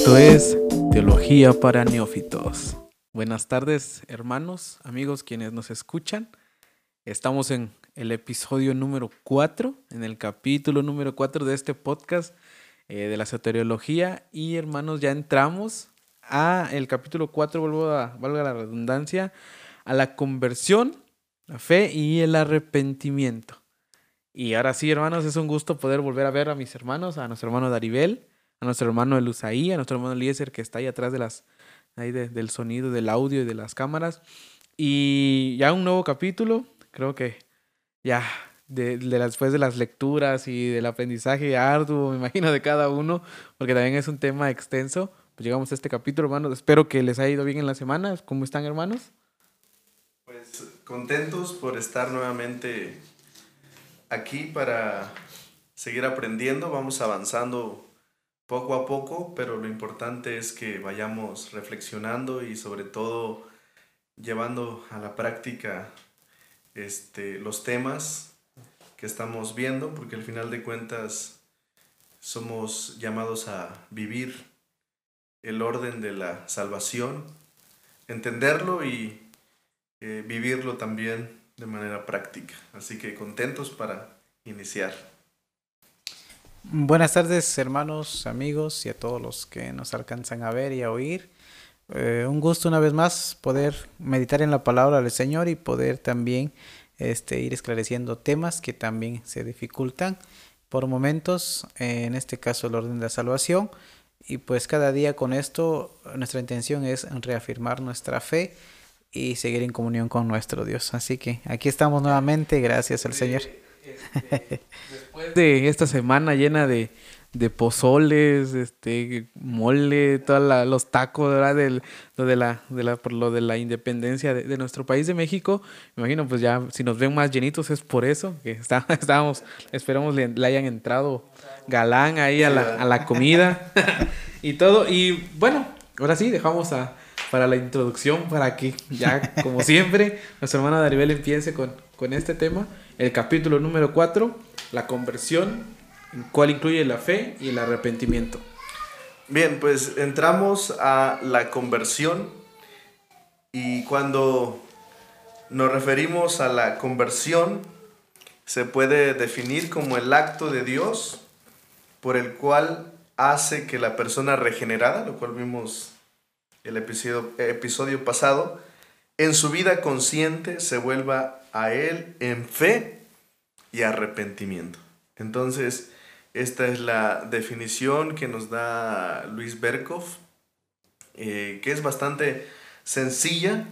Esto es Teología para Neófitos. Buenas tardes, hermanos, amigos, quienes nos escuchan. Estamos en el episodio número 4, en el capítulo número 4 de este podcast eh, de la soteriología. Y hermanos, ya entramos a el capítulo 4, vuelvo a, valga la redundancia, a la conversión, la fe y el arrepentimiento. Y ahora sí, hermanos, es un gusto poder volver a ver a mis hermanos, a nuestro hermano Daribel, a nuestro hermano Elusaí, a nuestro hermano Eliezer que está ahí atrás de las, ahí del sonido, del audio y de las cámaras. Y ya un nuevo capítulo, creo que ya de, de después de las lecturas y del aprendizaje arduo, me imagino, de cada uno, porque también es un tema extenso. Pues llegamos a este capítulo, hermanos. Espero que les haya ido bien en la semana. ¿Cómo están, hermanos? Pues contentos por estar nuevamente aquí para seguir aprendiendo. Vamos avanzando poco a poco, pero lo importante es que vayamos reflexionando y sobre todo llevando a la práctica este, los temas que estamos viendo, porque al final de cuentas somos llamados a vivir el orden de la salvación, entenderlo y eh, vivirlo también de manera práctica. Así que contentos para iniciar. Buenas tardes hermanos, amigos y a todos los que nos alcanzan a ver y a oír. Eh, un gusto una vez más poder meditar en la palabra del Señor y poder también este, ir esclareciendo temas que también se dificultan por momentos, eh, en este caso el orden de la salvación. Y pues cada día con esto nuestra intención es reafirmar nuestra fe y seguir en comunión con nuestro Dios. Así que aquí estamos nuevamente, gracias al Señor. Este, después de esta semana llena de, de pozoles, este, mole, todos los tacos, ¿verdad? Del, lo de la, de la, por lo de la independencia de, nuestro país de México. Me imagino, pues ya, si nos ven más llenitos es por eso, que está, estábamos, esperamos le, le, hayan entrado galán ahí a la, a la comida y todo. Y bueno, ahora sí, dejamos a, para la introducción, para que ya, como siempre, nuestra hermana Daribel empiece con, con este tema. El capítulo número 4, la conversión cual incluye la fe y el arrepentimiento. Bien, pues entramos a la conversión y cuando nos referimos a la conversión, se puede definir como el acto de Dios por el cual hace que la persona regenerada, lo cual vimos el episodio, episodio pasado, en su vida consciente se vuelva a Él en fe y arrepentimiento. Entonces, esta es la definición que nos da Luis Berkov, eh, que es bastante sencilla.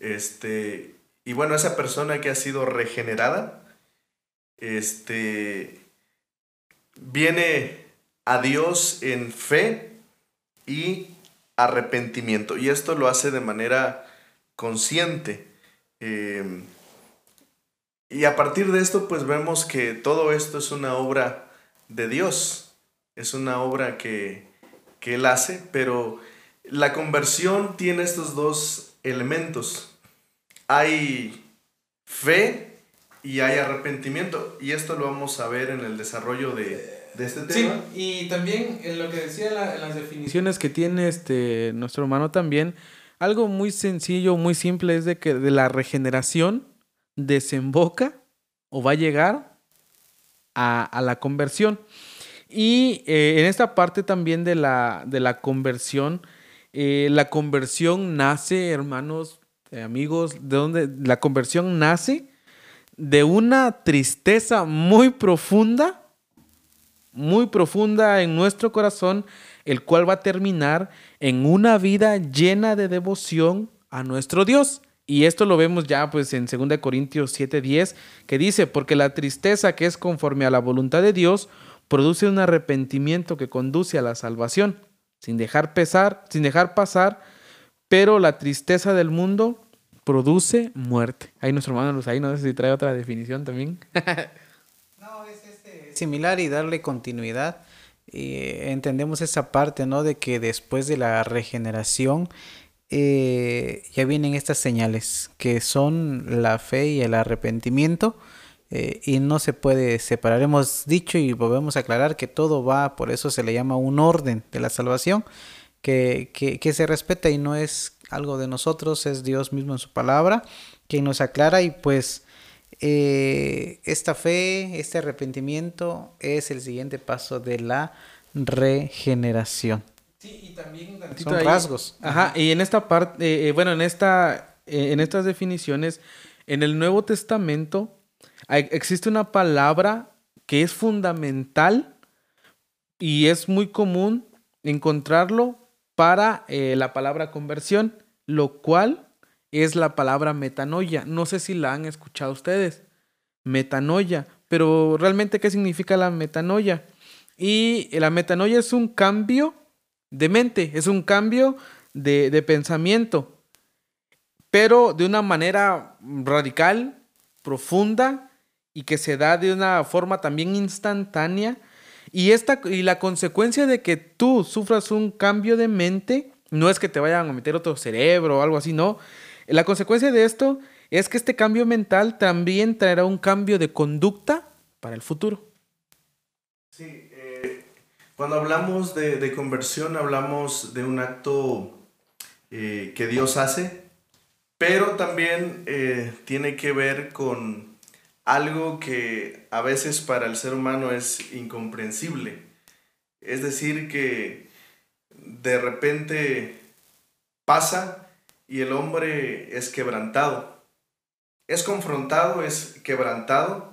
Este, y bueno, esa persona que ha sido regenerada, este, viene a Dios en fe y arrepentimiento. Y esto lo hace de manera consciente. Eh, y a partir de esto, pues vemos que todo esto es una obra de Dios. Es una obra que, Él hace, pero la conversión tiene estos dos elementos. Hay fe y hay arrepentimiento. Y esto lo vamos a ver en el desarrollo de, este tema. Sí, y también en lo que decía en las definiciones que tiene este, nuestro hermano también, algo muy sencillo, muy simple es de que de la regeneración desemboca o va a llegar a, la conversión. Y eh, en esta parte también de la, de la conversión, eh, la conversión nace, hermanos, eh, amigos, de donde la conversión nace de una tristeza muy profunda, muy profunda en nuestro corazón, el cual va a terminar en una vida llena de devoción a nuestro Dios. Y esto lo vemos ya pues en 2 Corintios 7:10, que dice, porque la tristeza que es conforme a la voluntad de Dios produce un arrepentimiento que conduce a la salvación, sin dejar pesar, sin dejar pasar, pero la tristeza del mundo produce muerte. Ahí nuestro hermano ahí no sé si trae otra definición también. similar y darle continuidad. Y entendemos esa parte, ¿no? De que después de la regeneración eh, ya vienen estas señales que son la fe y el arrepentimiento eh, y no se puede separar. Hemos dicho y volvemos a aclarar que todo va, por eso se le llama un orden de la salvación. que, que, se respeta y no es algo de nosotros, es Dios mismo en su palabra quien nos aclara y pues eh, esta fe, este arrepentimiento es el siguiente paso de la regeneración. Sí, y también son rasgos. Ajá, y en esta parte, eh, eh, bueno, en esta, en estas definiciones, en el Nuevo Testamento existe una palabra que es fundamental y es muy común encontrarlo para la palabra conversión, lo cual es la palabra metanoia. No sé si la han escuchado ustedes. Metanoia. Pero realmente, ¿qué significa la metanoia? Y la metanoia es un cambio de mente, es un cambio de, de pensamiento, pero de una manera radical, profunda y que se da de una forma también instantánea. Y, esta, y la consecuencia de que tú sufras un cambio de mente no es que te vayan a meter otro cerebro o algo así, no, la consecuencia de esto es que este cambio mental también traerá un cambio de conducta para el futuro. Sí, eh, cuando hablamos de, conversión hablamos de un acto eh, que Dios hace, pero también eh, tiene que ver con algo que a veces para el ser humano es incomprensible. Es decir, que de repente pasa y el hombre es quebrantado. Es confrontado, es quebrantado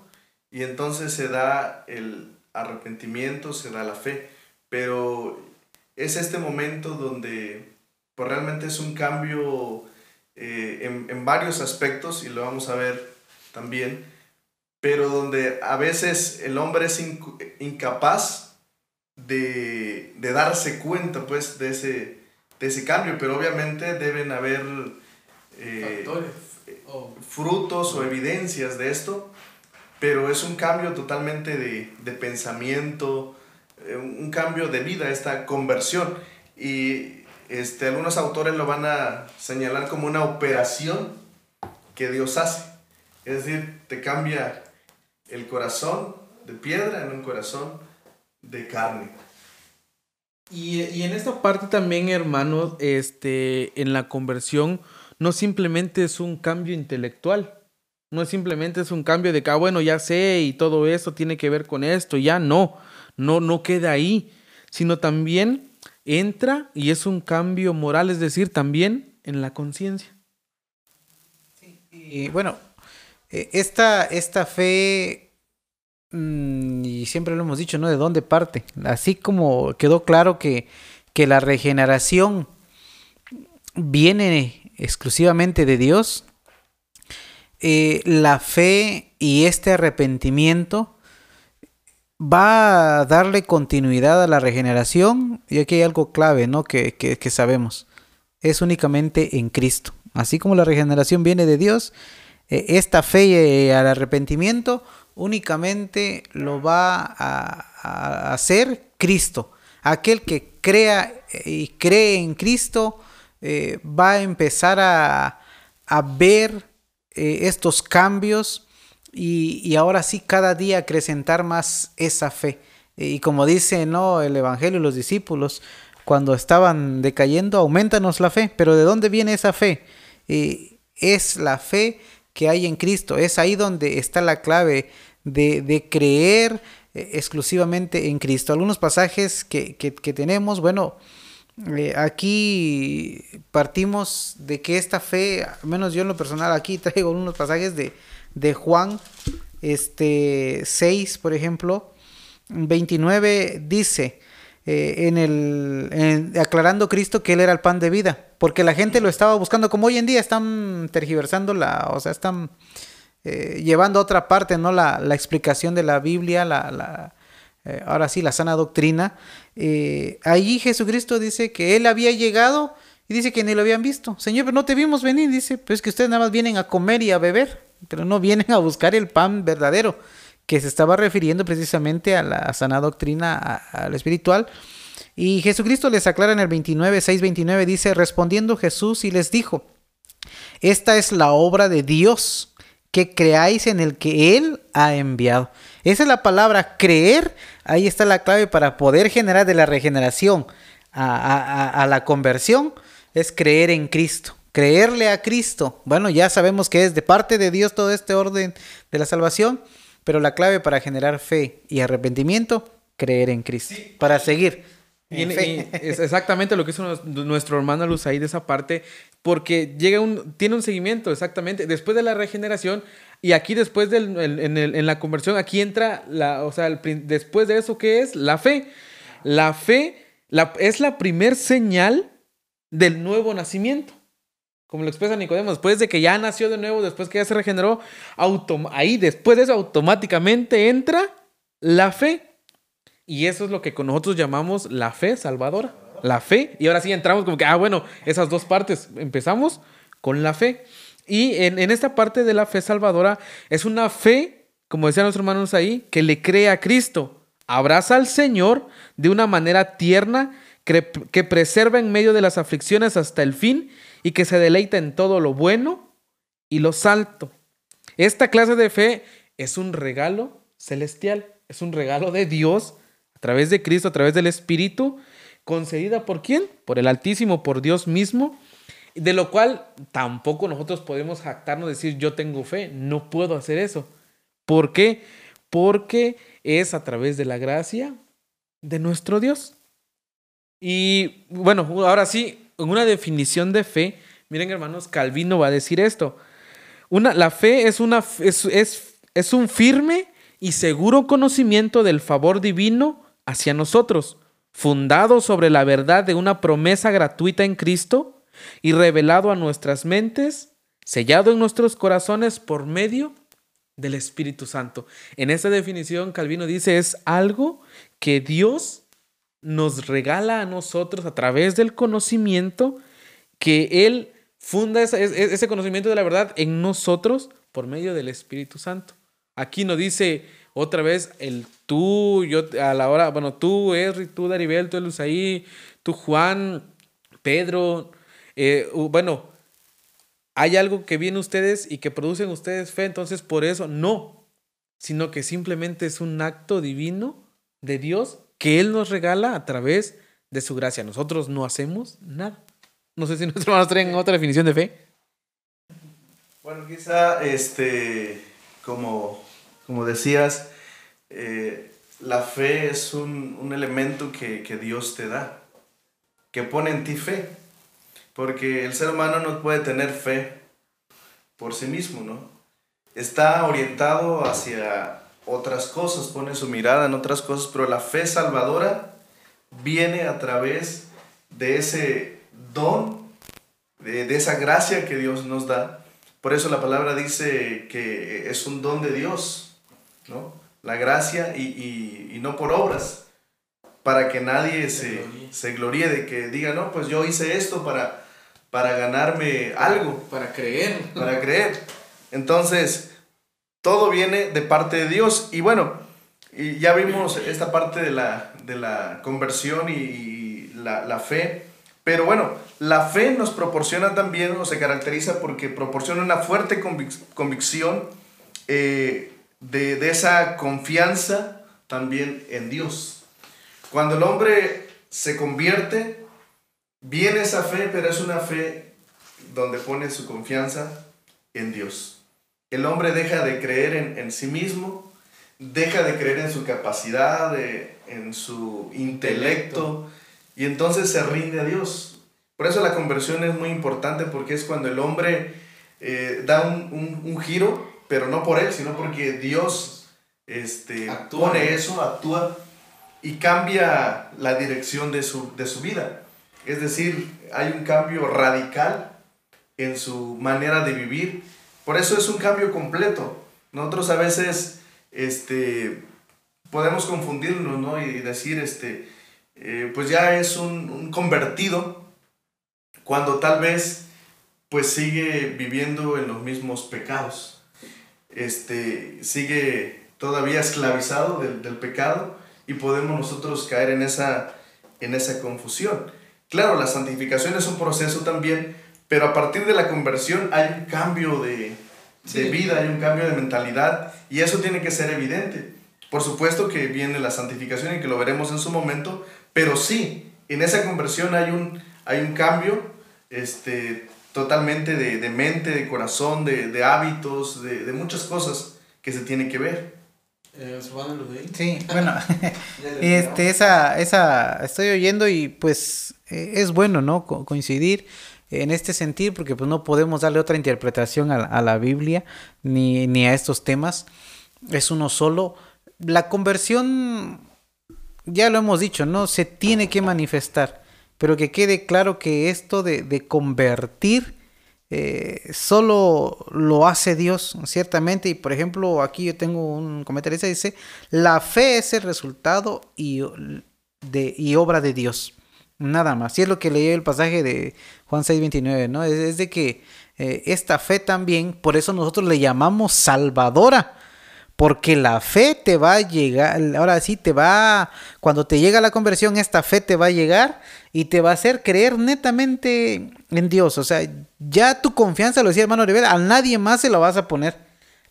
y entonces se da el arrepentimiento, se da la fe. Pero es este momento donde pues, realmente es un cambio eh, en, en varios aspectos y lo vamos a ver también, pero donde a veces el hombre es incapaz de, de, darse cuenta pues de ese, ese cambio, pero obviamente deben haber eh, frutos o evidencias de esto, pero es un cambio totalmente de, pensamiento, eh, un cambio de vida, esta conversión. Y este, algunos autores lo van a señalar como una operación que Dios hace. Es decir, te cambia el corazón de piedra en un corazón de carne. Y, en esta parte también, hermanos, este, en la conversión no simplemente es un cambio intelectual, no simplemente es un cambio de que, ah, bueno, ya sé y todo eso tiene que ver con esto, ya no, no, no queda ahí, sino también entra y es un cambio moral, es decir, también en la conciencia. y bueno, e, esta, esta fe y siempre lo hemos dicho, ¿no? ¿De dónde parte? Así como quedó claro que, que la regeneración viene exclusivamente de Dios, eh, la fe y este arrepentimiento va a darle continuidad a la regeneración. Y aquí hay algo clave, ¿no? Que, que sabemos. Es únicamente en Cristo. Así como la regeneración viene de Dios, eh, esta fe y al arrepentimiento únicamente lo va a, hacer Cristo. Aquel que crea eh, y cree en Cristo eh, va a empezar a, ver estos cambios y, ahora sí cada día acrecentar más esa fe. Y como dice ¿no? el Evangelio y los discípulos, cuando estaban decayendo, aumentanos la fe. Pero ¿de dónde viene esa fe? es la fe que hay en Cristo. Es ahí donde está la clave de, creer eh, exclusivamente en Cristo. Algunos pasajes que, tenemos, bueno, eh, aquí partimos de que esta fe, al menos yo en lo personal aquí traigo unos pasajes de, de Juan este, 6, por ejemplo, 29 dice, eh, en el aclarando Cristo que él era el pan de vida, porque la gente lo estaba buscando como hoy en día están tergiversando la, o sea, están eh, llevando a otra parte, ¿no? La, explicación de la Biblia, la, la eh, ahora sí, la sana doctrina. allí Jesucristo dice que él había llegado y dice que ni lo habían visto. Señor, pero no te vimos venir, dice, pues que ustedes nada más vienen a comer y a beber, pero no vienen a buscar el pan verdadero que se estaba refiriendo precisamente a la sana doctrina, al espiritual. Y Jesucristo les aclara en el 29, 6, 29, dice, respondiendo Jesús y les dijo, esta es la obra de Dios, que creáis en el que Él ha enviado. Esa es la palabra creer, ahí está la clave para poder generar de la regeneración a, la conversión es creer en Cristo, creerle a Cristo. Bueno, ya sabemos que es de parte de Dios todo este orden de la salvación, pero la clave para generar fe y arrepentimiento, creer en Cristo, para seguir. es exactamente lo que hizo nuestro hermano Luz ahí de esa parte, porque llega un, tiene un seguimiento, exactamente. Después de la regeneración, y aquí después del, en, en, la conversión, aquí entra, la, o sea, después de eso, ¿qué es? La fe. La fe la, es la primer señal del nuevo nacimiento. Como lo expresa Nicodemo, después de que ya nació de nuevo, después que ya se regeneró, ahí después de eso automáticamente entra la fe. Y eso es lo que nosotros llamamos la fe salvadora. La fe. Y ahora sí entramos como que, ah, bueno, esas dos partes. Empezamos con la fe. Y en, esta parte de la fe salvadora es una fe, como decían nuestros hermanos ahí, que le cree a Cristo. Abraza al Señor de una manera tierna, que, que preserva en medio de las aflicciones hasta el fin y que se deleita en todo lo bueno y lo salto. Esta clase de fe es un regalo celestial, es un regalo de Dios través de Cristo, a través del Espíritu, concedida por quién? Por el Altísimo, por Dios mismo, de lo cual tampoco nosotros podemos jactarnos, decir yo tengo fe, no puedo hacer eso. ¿Por qué? Porque es a través de la gracia de nuestro Dios. Y bueno, ahora sí, en una definición de fe, miren hermanos, Calvino va a decir esto. Una, la fe es, una, es, es, es un firme y seguro conocimiento del favor divino hacia nosotros, fundado sobre la verdad de una promesa gratuita en Cristo y revelado a nuestras mentes, sellado en nuestros corazones por medio del Espíritu Santo. En esta definición, Calvino dice, es algo que Dios nos regala a nosotros a través del conocimiento que Él funda ese, conocimiento de la verdad en nosotros por medio del Espíritu Santo. Aquí nos dice otra vez el tú, yo a la hora, bueno, tú, Esri, tú, Daribel, tú, Luzaí, tú, Juan, Pedro, eh, bueno, hay algo que viene ustedes y que producen ustedes fe, entonces por eso no, sino que simplemente es un acto divino de Dios que Él nos regala a través de su gracia. Nosotros no hacemos nada. No sé si nuestros hermanos traen otra definición de fe. Bueno, quizá, este, como, como decías, eh, la fe es un, un elemento que, que Dios te da, que pone en ti fe. Porque el ser humano no puede tener fe por sí mismo, ¿no? Está orientado hacia otras cosas, pone su mirada en otras cosas, pero la fe salvadora viene a través de ese don, de, esa gracia que Dios nos da. Por eso la palabra dice que es un don de Dios, ¿no? La gracia y, y no por obras, para que nadie se, se gloríe de que diga, no, pues yo hice esto para para ganarme algo. Para creer. Para creer. Entonces, todo viene de parte de Dios. Y bueno, y ya vimos esta parte de la, de la conversión y la, la, fe. Pero bueno, la fe nos proporciona también, o se caracteriza porque proporciona una fuerte convicción eh, de, de esa confianza también en Dios. Cuando el hombre se convierte, Viene esa fe, pero es una fe donde pone su confianza en Dios. El hombre deja de creer en, sí mismo, deja de creer en su capacidad, en su intelecto, y entonces se rinde a Dios. Por eso la conversión es muy importante porque es cuando el hombre eh, da un, giro, pero no por él, sino porque Dios este, pone eso, actúa y cambia la dirección de su, de su vida. Es decir, hay un cambio radical en su manera de vivir. Por eso es un cambio completo. Nosotros a veces este, podemos confundirnos ¿no? y decir, este, eh, pues ya es un, convertido cuando tal vez pues sigue viviendo en los mismos pecados. Este, sigue todavía esclavizado del, del pecado y podemos nosotros caer en esa, en esa confusión. Claro, la santificación es un proceso también, pero a partir de la conversión hay un cambio de, vida, hay un cambio de mentalidad y eso tiene que ser evidente. Por supuesto que viene la santificación y que lo veremos en su momento, pero sí, en esa conversión hay un, hay un cambio este, totalmente de, de mente, de corazón, de, de hábitos, de, de, muchas cosas que se tiene que ver. Eh, sí, bueno, este, esa, esa, estoy oyendo y pues eh, es bueno, ¿no? Co coincidir en este sentido, porque pues no podemos darle otra interpretación a, a la Biblia ni, ni, a estos temas. Es uno solo. La conversión, ya lo hemos dicho, ¿no? Se tiene que manifestar, pero que quede claro que esto de, de convertir eh, solo lo hace Dios, ciertamente. Y por ejemplo, aquí yo tengo un comentario que dice, la fe es el resultado y, de, y obra de Dios. Nada más. Y es lo que leí el pasaje de Juan 6:29, ¿no? Es, de que eh, esta fe también, por eso nosotros le llamamos salvadora. Porque la fe te va a llegar, ahora sí te va, cuando te llega la conversión, esta fe te va a llegar y te va a hacer creer netamente en Dios. O sea, ya tu confianza, lo decía hermano Rivera, a nadie más se lo vas a poner.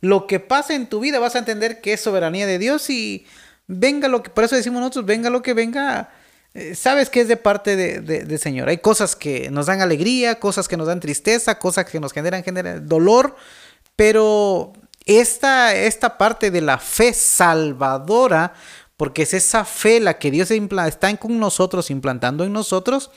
Lo que pasa en tu vida vas a entender que es soberanía de Dios y venga lo que, por eso decimos nosotros, venga lo que venga, eh, sabes que es de parte del de, Señor. Hay cosas que nos dan alegría, cosas que nos dan tristeza, cosas que nos generan, generan dolor, pero esta, esta parte de la fe salvadora, porque es esa fe la que Dios está con nosotros, implantando en nosotros,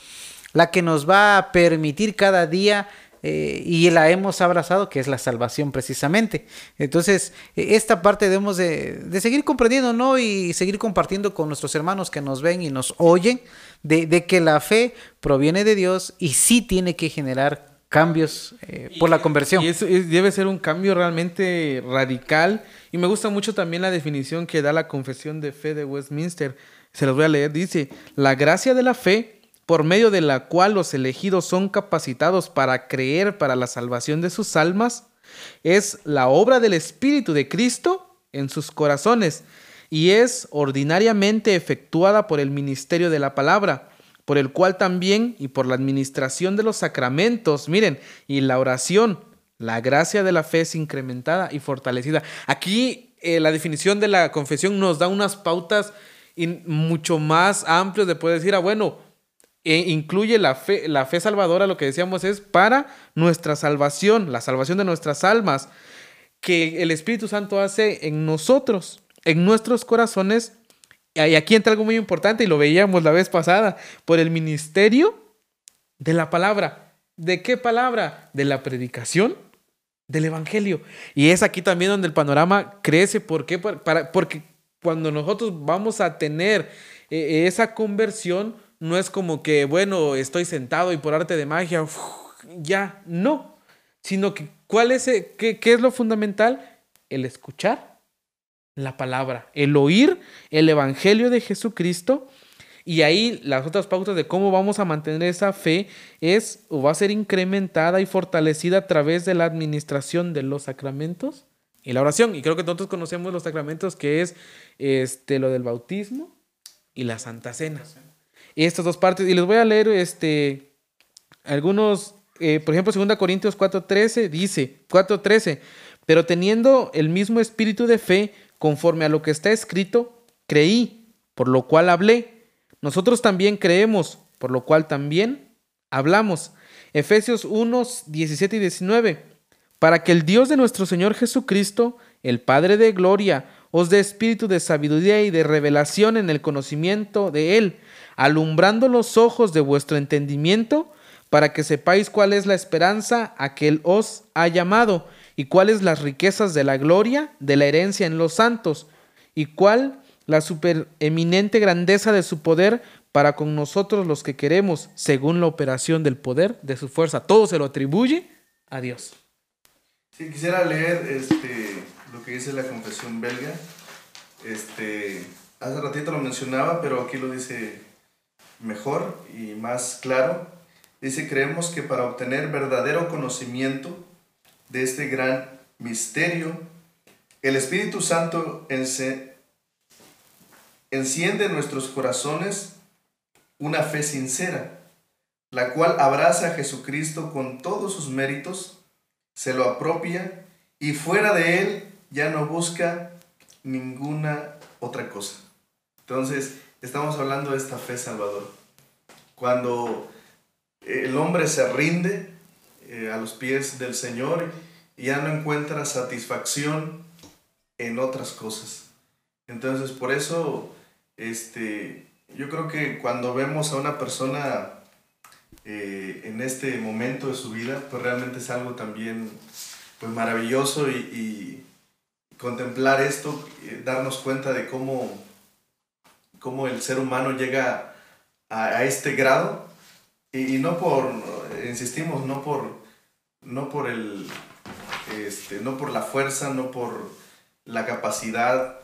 la que nos va a permitir cada día eh, y la hemos abrazado, que es la salvación precisamente. Entonces, e, esta parte debemos de, de, seguir comprendiendo, ¿no? Y seguir compartiendo con nuestros hermanos que nos ven y nos oyen, de, de que la fe proviene de Dios y sí tiene que generar cambios eh, por la conversión. Y eso debe ser un cambio realmente radical. Y me gusta mucho también la definición que da la confesión de fe de Westminster. Se los voy a leer. Dice, la gracia de la fe por medio de la cual los elegidos son capacitados para creer para la salvación de sus almas, es la obra del Espíritu de Cristo en sus corazones y es ordinariamente efectuada por el ministerio de la palabra, por el cual también y por la administración de los sacramentos, miren, y la oración, la gracia de la fe es incrementada y fortalecida. Aquí eh, la definición de la confesión nos da unas pautas mucho más amplias de poder decir, ah, bueno, e incluye la fe, la fe salvadora, lo que decíamos es para nuestra salvación, la salvación de nuestras almas, que el Espíritu Santo hace en nosotros, en nuestros corazones. Y aquí entra algo muy importante y lo veíamos la vez pasada, por el ministerio de la palabra. ¿De qué palabra? De la predicación del Evangelio. Y es aquí también donde el panorama crece. ¿Por qué? Porque cuando nosotros vamos a tener eh, esa conversión, no es como que, bueno, estoy sentado y por arte de magia, ya, no. Sino que, ¿cuál es, qué, qué es lo fundamental? El escuchar la palabra, el oír el evangelio de Jesucristo. Y ahí las otras pautas de cómo vamos a mantener esa fe es o va a ser incrementada y fortalecida a través de la administración de los sacramentos y la oración. Y creo que nosotros conocemos los sacramentos que es este, lo del bautismo y la Santa Cena estas dos partes. Y les voy a leer este, algunos, eh, por ejemplo, 2 Corintios 4.13 dice, 4.13, pero teniendo el mismo espíritu de fe, conforme a lo que está escrito, creí, por lo cual hablé. Nosotros también creemos, por lo cual también hablamos. Efesios 1, 17 y 19. Para que el Dios de nuestro Señor Jesucristo, el Padre de Gloria, os dé espíritu de sabiduría y de revelación en el conocimiento de Él alumbrando los ojos de vuestro entendimiento, para que sepáis cuál es la esperanza a que Él os ha llamado, y cuáles las riquezas de la gloria de la herencia en los santos, y cuál la supereminente grandeza de su poder para con nosotros los que queremos, según la operación del poder de su fuerza. Todo se lo atribuye a Dios. Si quisiera leer este, lo que dice la confesión belga. Este, hace ratito lo mencionaba, pero aquí lo dice mejor y más claro. Dice, creemos que para obtener verdadero conocimiento de este gran misterio, el Espíritu Santo enciende en nuestros corazones una fe sincera, la cual abraza a Jesucristo con todos sus méritos, se lo apropia y fuera de él ya no busca ninguna otra cosa. Entonces, estamos hablando de esta fe salvador. Cuando el hombre se rinde eh, a los pies del Señor y ya no encuentra satisfacción en otras cosas. Entonces, por eso, este, yo creo que cuando vemos a una persona eh, en este momento de su vida, pues realmente es algo también pues maravilloso y, contemplar esto, eh, darnos cuenta de cómo, cómo el ser humano llega a, este grado y, no por, insistimos, no por, no por el, este, no por la fuerza, no por la capacidad,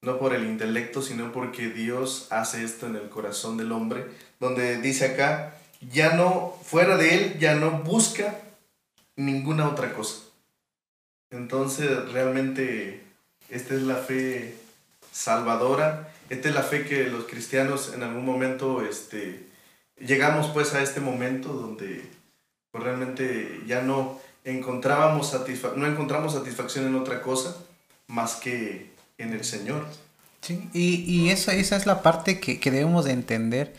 no por el intelecto, sino porque Dios hace esto en el corazón del hombre, donde dice acá, ya no, fuera de él, ya no busca ninguna otra cosa. Entonces, realmente, esta es la fe salvadora, esta es la fe que los cristianos en algún momento, este, llegamos pues a este momento donde pues, realmente ya no encontrábamos no encontramos satisfacción en otra cosa más que en el Señor. Sí, y, y esa, esa es la parte que, que debemos de entender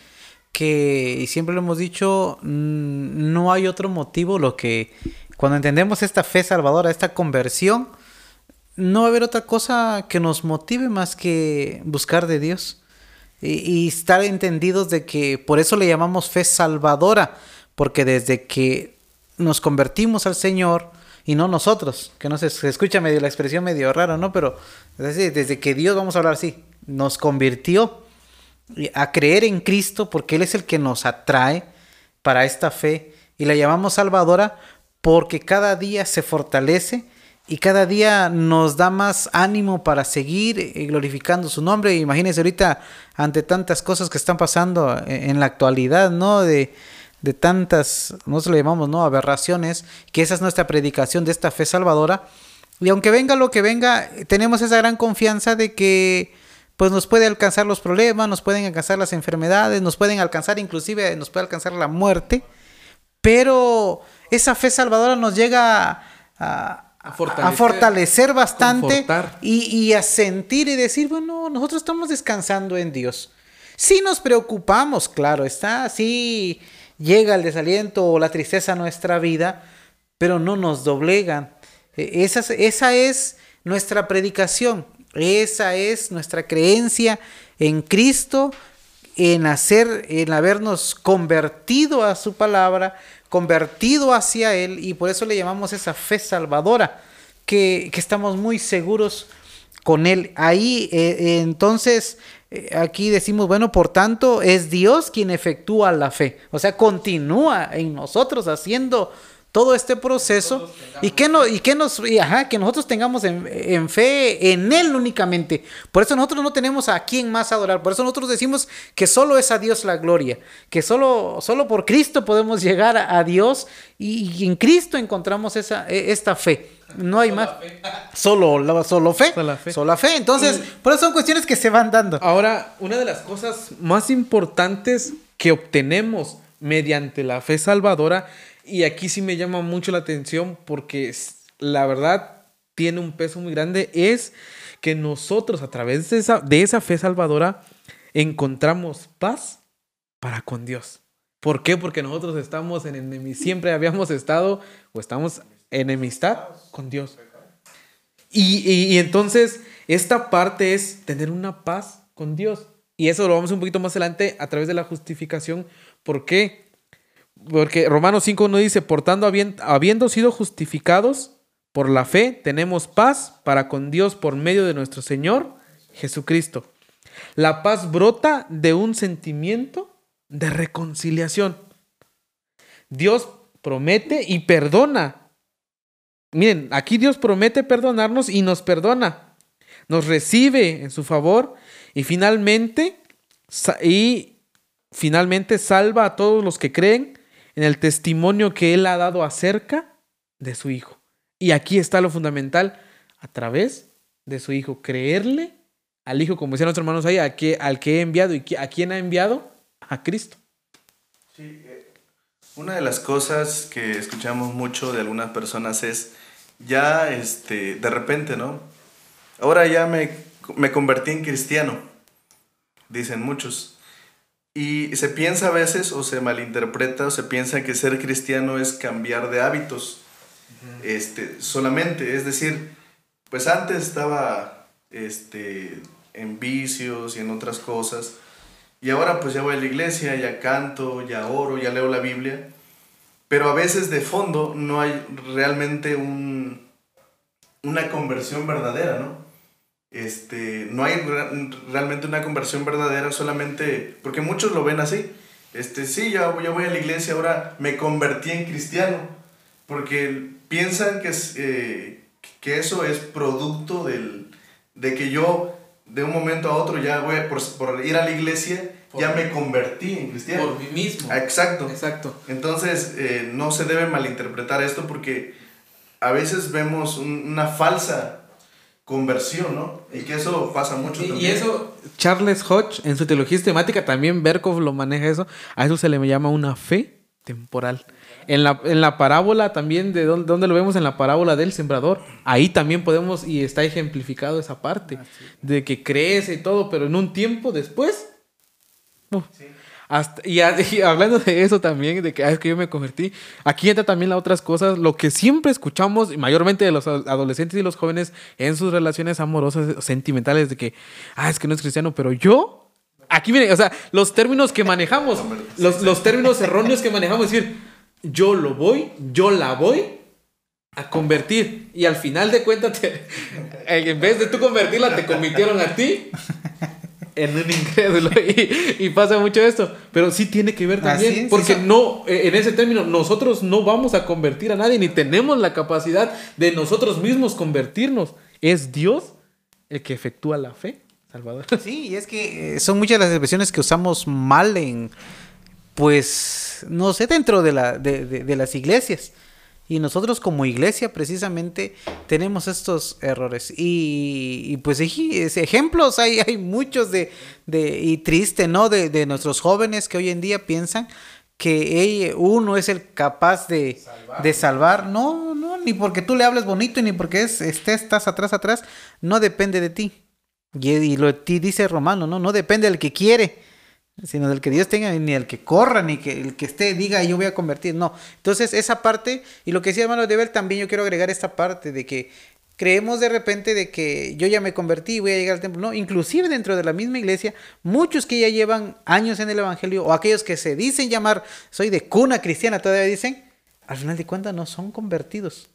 que, y siempre lo hemos dicho, mm, no hay otro motivo lo que cuando entendemos esta fe salvadora, esta conversión, no va a haber otra cosa que nos motive más que buscar de Dios y, estar entendidos de que por eso le llamamos fe salvadora, porque desde que nos convertimos al Señor, y no nosotros, que no se, escucha medio la expresión medio rara, ¿no? Pero desde que Dios, vamos a hablar así, nos convirtió a creer en Cristo porque Él es el que nos atrae para esta fe y la llamamos salvadora porque cada día se fortalece y cada día nos da más ánimo para seguir eh, glorificando su nombre. Imagínense ahorita ante tantas cosas que están pasando en la actualidad, ¿no? De, de tantas, nosotros le llamamos, ¿no? Aberraciones, que esa es nuestra predicación de esta fe salvadora. Y aunque venga lo que venga, tenemos esa gran confianza de que pues nos puede alcanzar los problemas, nos pueden alcanzar las enfermedades, nos pueden alcanzar inclusive, nos puede alcanzar la muerte, pero esa fe salvadora nos llega a, fortalecer, bastante y, y, a sentir y decir, bueno, nosotros estamos descansando en Dios. Si nos preocupamos, claro, está, sí llega el desaliento o la tristeza a nuestra vida, pero no nos doblegan. E, esa, esa es nuestra predicación, esa es nuestra creencia en Cristo, en hacer, en habernos convertido a su palabra, convertido hacia Él, y por eso le llamamos esa fe salvadora, que, estamos muy seguros con Él. Ahí, eh, entonces, eh, aquí decimos, bueno, por tanto, es Dios quien efectúa la fe. O sea, continúa en nosotros haciendo todo este proceso y que, no, y que, nos, ajá, que nosotros tengamos en, fe en Él únicamente. Por eso nosotros no tenemos a quién más adorar. Por eso nosotros decimos que solo es a Dios la gloria. Que solo, solo por Cristo podemos llegar a, Dios y, en Cristo encontramos esa, e, esta fe. No hay más. Solo, solo fe. Solo fe. Solo fe. Entonces, por eso son cuestiones que se van dando. Ahora, una de las cosas más importantes que obtenemos mediante la fe salvadora, y aquí sí me llama mucho la atención porque la verdad tiene un peso muy grande, es que nosotros a través de esa, de esa fe salvadora encontramos paz para con Dios. ¿Por qué? Porque nosotros estamos en enemistad, siempre habíamos estado o estamos enemistad con Dios. Y, entonces, esta parte es tener una paz con Dios. Y eso lo vamos un poquito más adelante a través de la justificación. ¿Por qué? Porque Romanos 5.1 dice, por tanto, habiendo sido justificados por la fe, tenemos paz para con Dios por medio de nuestro Señor Jesucristo. La paz brota de un sentimiento de reconciliación. Dios promete y perdona Miren, aquí Dios promete perdonarnos y nos perdona. Nos recibe en su favor y finalmente y finalmente salva a todos los que creen en el testimonio que él ha dado acerca de su hijo. Y aquí está lo fundamental, a través de su hijo, creerle al hijo, como decían nuestros hermanos ahí, que, al que he enviado y a quién ha enviado, a Cristo. Sí, eh, una de las cosas que escuchamos mucho de algunas personas es ya este, de repente, ¿no? Ahora ya me, me convertí en cristiano, dicen muchos. Y se piensa a veces, o se malinterpreta, o se piensa que ser cristiano es cambiar de hábitos este, solamente. Es decir, pues antes estaba este, en vicios y en otras cosas. Y ahora pues ya voy a la iglesia, ya canto, ya oro, ya leo la Biblia. Pero a veces de fondo no hay realmente un, una conversión verdadera, ¿no? Este, no hay realmente una conversión verdadera solamente porque muchos lo ven así. Este, sí, ya, yo voy a la iglesia, ahora me convertí en cristiano. Porque piensan que, es, eh, que eso es producto del, de que yo de un momento a otro ya voy, por, por ir a la iglesia, ya me convertí en cristiano. Por mí mismo. Exacto. Exacto. Entonces, eh, no se debe malinterpretar esto porque a veces vemos una falsa conversión, ¿no? Y que eso pasa mucho y, también. Y eso, Charles Hodge, en su teología sistemática, también Berkov lo maneja eso. A eso se le llama una fe temporal. En la, en la parábola también, de dónde, lo vemos en la parábola del sembrador, ahí también podemos, y está ejemplificado esa parte, ah, de que crece y todo, pero en un tiempo después, hasta, y, hablando de eso también, de que, ah, es que yo me convertí, aquí entra también las otras cosas, lo que siempre escuchamos, y mayormente de los adolescentes y los jóvenes en sus relaciones amorosas, sentimentales, de que, ah, es que no es cristiano, pero yo, aquí viene, o sea, los términos que manejamos, los, los términos erróneos que manejamos, es decir, yo lo voy, yo la voy a convertir. Y al final de cuentas, en vez de tú convertirla, te convirtieron a ti en un incrédulo. Y, pasa mucho esto. Pero sí tiene que ver también. porque no, eh, en ese término, nosotros no vamos a convertir a nadie, ni tenemos la capacidad de nosotros mismos convertirnos. Es Dios el que efectúa la fe. Salvador. Sí, y es que eh, son muchas las expresiones que usamos mal en, pues, no sé, dentro de, la, de, las iglesias. Y nosotros como iglesia precisamente tenemos estos errores. Y, pues ejemplos hay, hay muchos de, de y triste, ¿no? De, de, nuestros jóvenes que hoy en día piensan que uno es el capaz de salvar. de salvar. No, no, ni porque tú le hables bonito, ni porque es, estés, estás atrás, atrás. No depende de ti. Y, y lo ti dice Romano, ¿no? No depende del que quiere sino del que Dios tenga, ni el que corra, ni que el que esté diga yo voy a convertir, no. Entonces esa parte, y lo que decía hermano de Bel, también yo quiero agregar esta parte de que creemos de repente de que yo ya me convertí, voy a llegar al templo, no, inclusive dentro de la misma iglesia, muchos que ya llevan años en el Evangelio, o aquellos que se dicen llamar, soy de cuna cristiana, todavía dicen, al final de cuentas no son convertidos.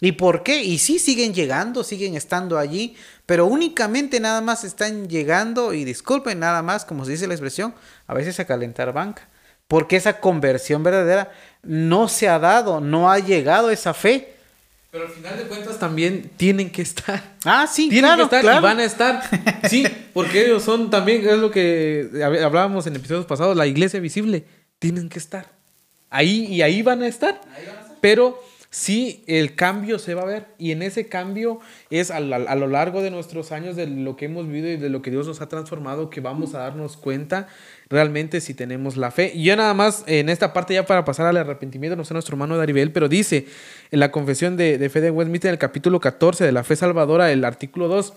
¿Y por qué? Y sí siguen llegando, siguen estando allí, pero únicamente nada más están llegando, y disculpen, nada más, como se dice la expresión, a veces a calentar banca. Porque esa conversión verdadera no se ha dado, no ha llegado esa fe. Pero al final de cuentas también tienen que estar. Ah, sí, tienen claro, que estar y van a estar. Sí, porque ellos son también, es lo que hablábamos en episodios pasados, la iglesia visible. Tienen que estar. Ahí y ahí van a estar. Ahí van a estar. Pero sí el cambio se va a ver y en ese cambio es a, lo largo de nuestros años de lo que hemos vivido y de lo que Dios nos ha transformado que vamos a darnos cuenta realmente si tenemos la fe. Y yo nada más en esta parte ya para pasar al arrepentimiento, no sé nuestro hermano Daribel, pero dice en la confesión de, de fe de Westminster en el capítulo 14 de la fe salvadora, el artículo 2,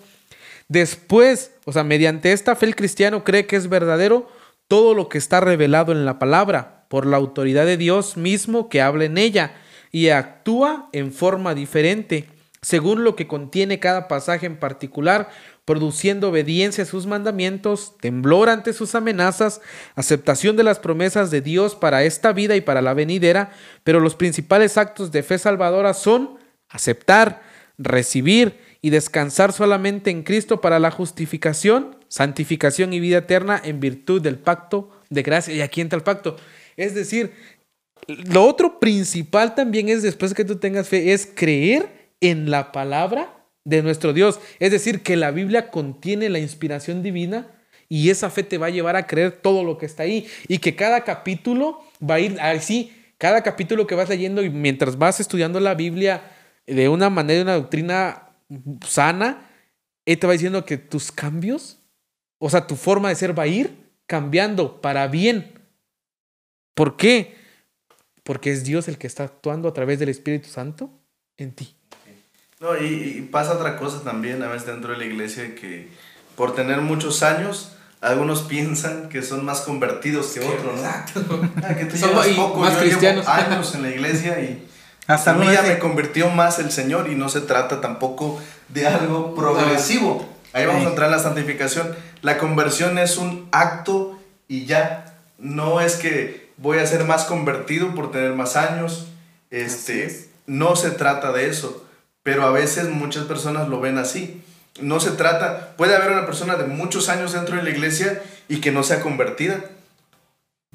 después, o sea, mediante esta fe el cristiano cree que es verdadero todo lo que está revelado en la palabra por la autoridad de Dios mismo que habla en ella y actúa en forma diferente, según lo que contiene cada pasaje en particular, produciendo obediencia a sus mandamientos, temblor ante sus amenazas, aceptación de las promesas de Dios para esta vida y para la venidera, pero los principales actos de fe salvadora son aceptar, recibir y descansar solamente en Cristo para la justificación, santificación y vida eterna en virtud del pacto de gracia. Y aquí entra el pacto. Es decir, lo otro principal también es, después que tú tengas fe, es creer en la palabra de nuestro Dios. Es decir, que la Biblia contiene la inspiración divina y esa fe te va a llevar a creer todo lo que está ahí. Y que cada capítulo va a ir así, cada capítulo que vas leyendo y mientras vas estudiando la Biblia de una manera, de una doctrina sana, Él te va diciendo que tus cambios, o sea, tu forma de ser va a ir cambiando para bien. ¿Por qué? Porque es Dios el que está actuando a través del Espíritu Santo en ti. No, y, pasa otra cosa también a veces dentro de la iglesia que por tener muchos años algunos piensan que son más convertidos que otros, ¿no? Exacto. Ah, que tú Son llevas y poco, más yo cristianos. llevo años en la iglesia y Hasta a mí ya me convirtió más el Señor y no se trata tampoco de algo progresivo. Ahí vamos a entrar en la santificación. La conversión es un acto y ya. No es que voy a ser más convertido por tener más años. Este, no se trata de eso. Pero a veces muchas personas lo ven así. No se trata, puede haber una persona de muchos años dentro de la iglesia y que no sea convertida.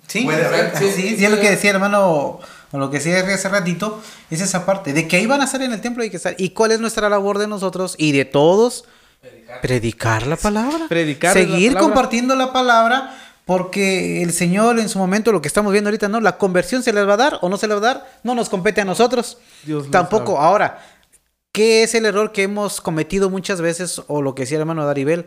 Sí, Puede haber. sí, sí, sí, es lo que decía hermano, o lo que decía hace ratito, es esa parte, de que ahí van a estar en el templo y que estar. ¿Y cuál es nuestra labor de nosotros y de todos? Predicar la palabra. Predicar Seguir la palabra. compartiendo la palabra, porque el Señor en su momento, lo que estamos viendo ahorita, ¿no? La conversión se les va a dar o no se les va a dar, no nos compete a nosotros. Dios Tampoco. Ahora, ¿qué es el error que hemos cometido muchas veces? O lo que decía el hermano Daribel,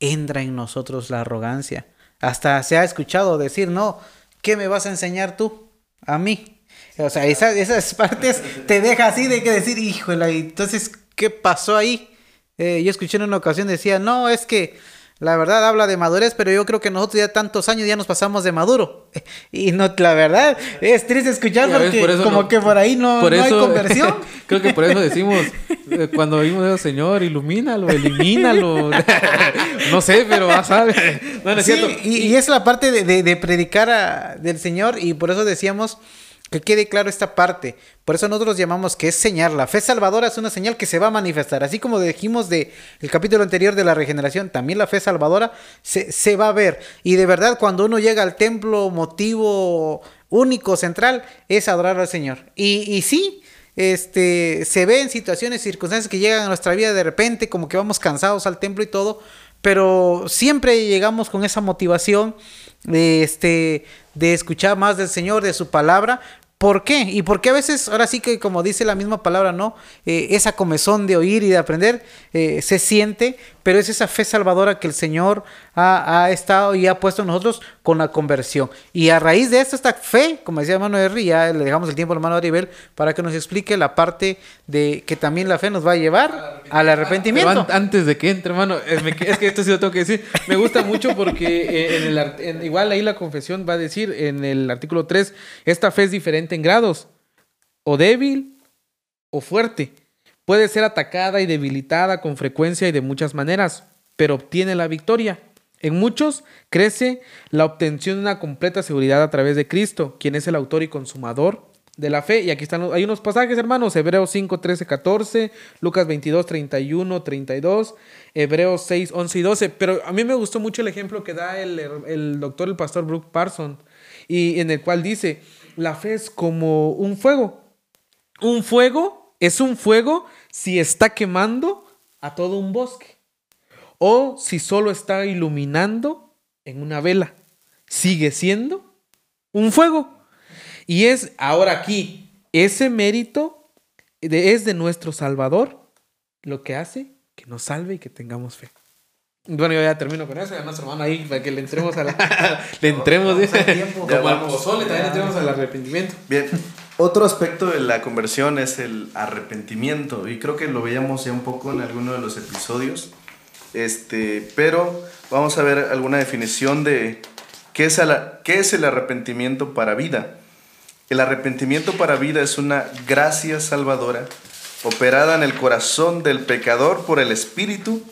entra en nosotros la arrogancia. Hasta se ha escuchado decir, no, ¿qué me vas a enseñar tú? A mí. O sea, esa- esas partes te deja así de que decir, híjole, entonces, ¿qué pasó ahí? Eh, yo escuché en una ocasión, decía, no, es que la verdad habla de madurez, pero yo creo que nosotros ya tantos años ya nos pasamos de maduro. Y no, la verdad, es triste escuchar porque por como no- que por ahí no, por no hay conversión. Creo que por eso decimos, eh, cuando vimos eso, Señor, ilumínalo, elimínalo. no sé, pero vas a ver. No, no es Sí, cierto. y, y es la parte de, de- de predicar a- del Señor y por eso decíamos que quede claro esta parte. Por eso nosotros llamamos que es señal. La fe salvadora es una señal que se va a manifestar. Así como dijimos de el capítulo anterior de la regeneración, también la fe salvadora se, se va a ver. Y de verdad, cuando uno llega al templo, motivo único, central, es adorar al Señor. Y, y sí, este, se ve en situaciones, circunstancias que llegan a nuestra vida de repente, como que vamos cansados al templo y todo, pero siempre llegamos con esa motivación este, de escuchar más del Señor, de su palabra. ¿Por qué? Y porque a veces, ahora sí que como dice la misma palabra, ¿no? Eh, esa comezón de oír y de aprender eh, se siente, pero es esa fe salvadora que el Señor ha, ha estado y ha puesto en nosotros con la conversión. Y a raíz de esto, esta fe, como decía hermano Henry, ya le dejamos el tiempo al hermano Aribel para que nos explique la parte de que también la fe nos va a llevar al arrepentimiento. An- antes de que entre, hermano, es que esto sí lo tengo que decir. Me gusta mucho porque eh, en el, en- igual ahí la confesión va a decir en el artículo 3, esta fe es diferente en grados, o débil o fuerte. Puede ser atacada y debilitada con frecuencia y de muchas maneras, pero obtiene la victoria. En muchos crece la obtención de una completa seguridad a través de Cristo, quien es el autor y consumador de la fe. Y aquí están, hay unos pasajes, hermanos, Hebreos 5, 13, 14, Lucas 22, 31, 32, Hebreos 6, 11 y 12. Pero a mí me gustó mucho el ejemplo que da el, el doctor, el pastor Brooke Parson, y en el cual dice, la fe es como un fuego. Un fuego es un fuego si está quemando a todo un bosque o si solo está iluminando en una vela. Sigue siendo un fuego. Y es ahora aquí, ese mérito de- es de nuestro Salvador lo que hace que nos salve y que tengamos fe. Bueno, yo ya termino con eso, ya nuestro hermano ahí, para que le entremos a la... le entremos, dice. tiempo. Ya Como al pozole, también le entremos al arrepentimiento. Bien, otro aspecto de la conversión es el arrepentimiento y creo que lo veíamos ya un poco en alguno de los episodios, este, pero vamos a ver alguna definición de qué es, el- qué es el arrepentimiento para vida. El arrepentimiento para vida es una gracia salvadora operada en el corazón del pecador por el Espíritu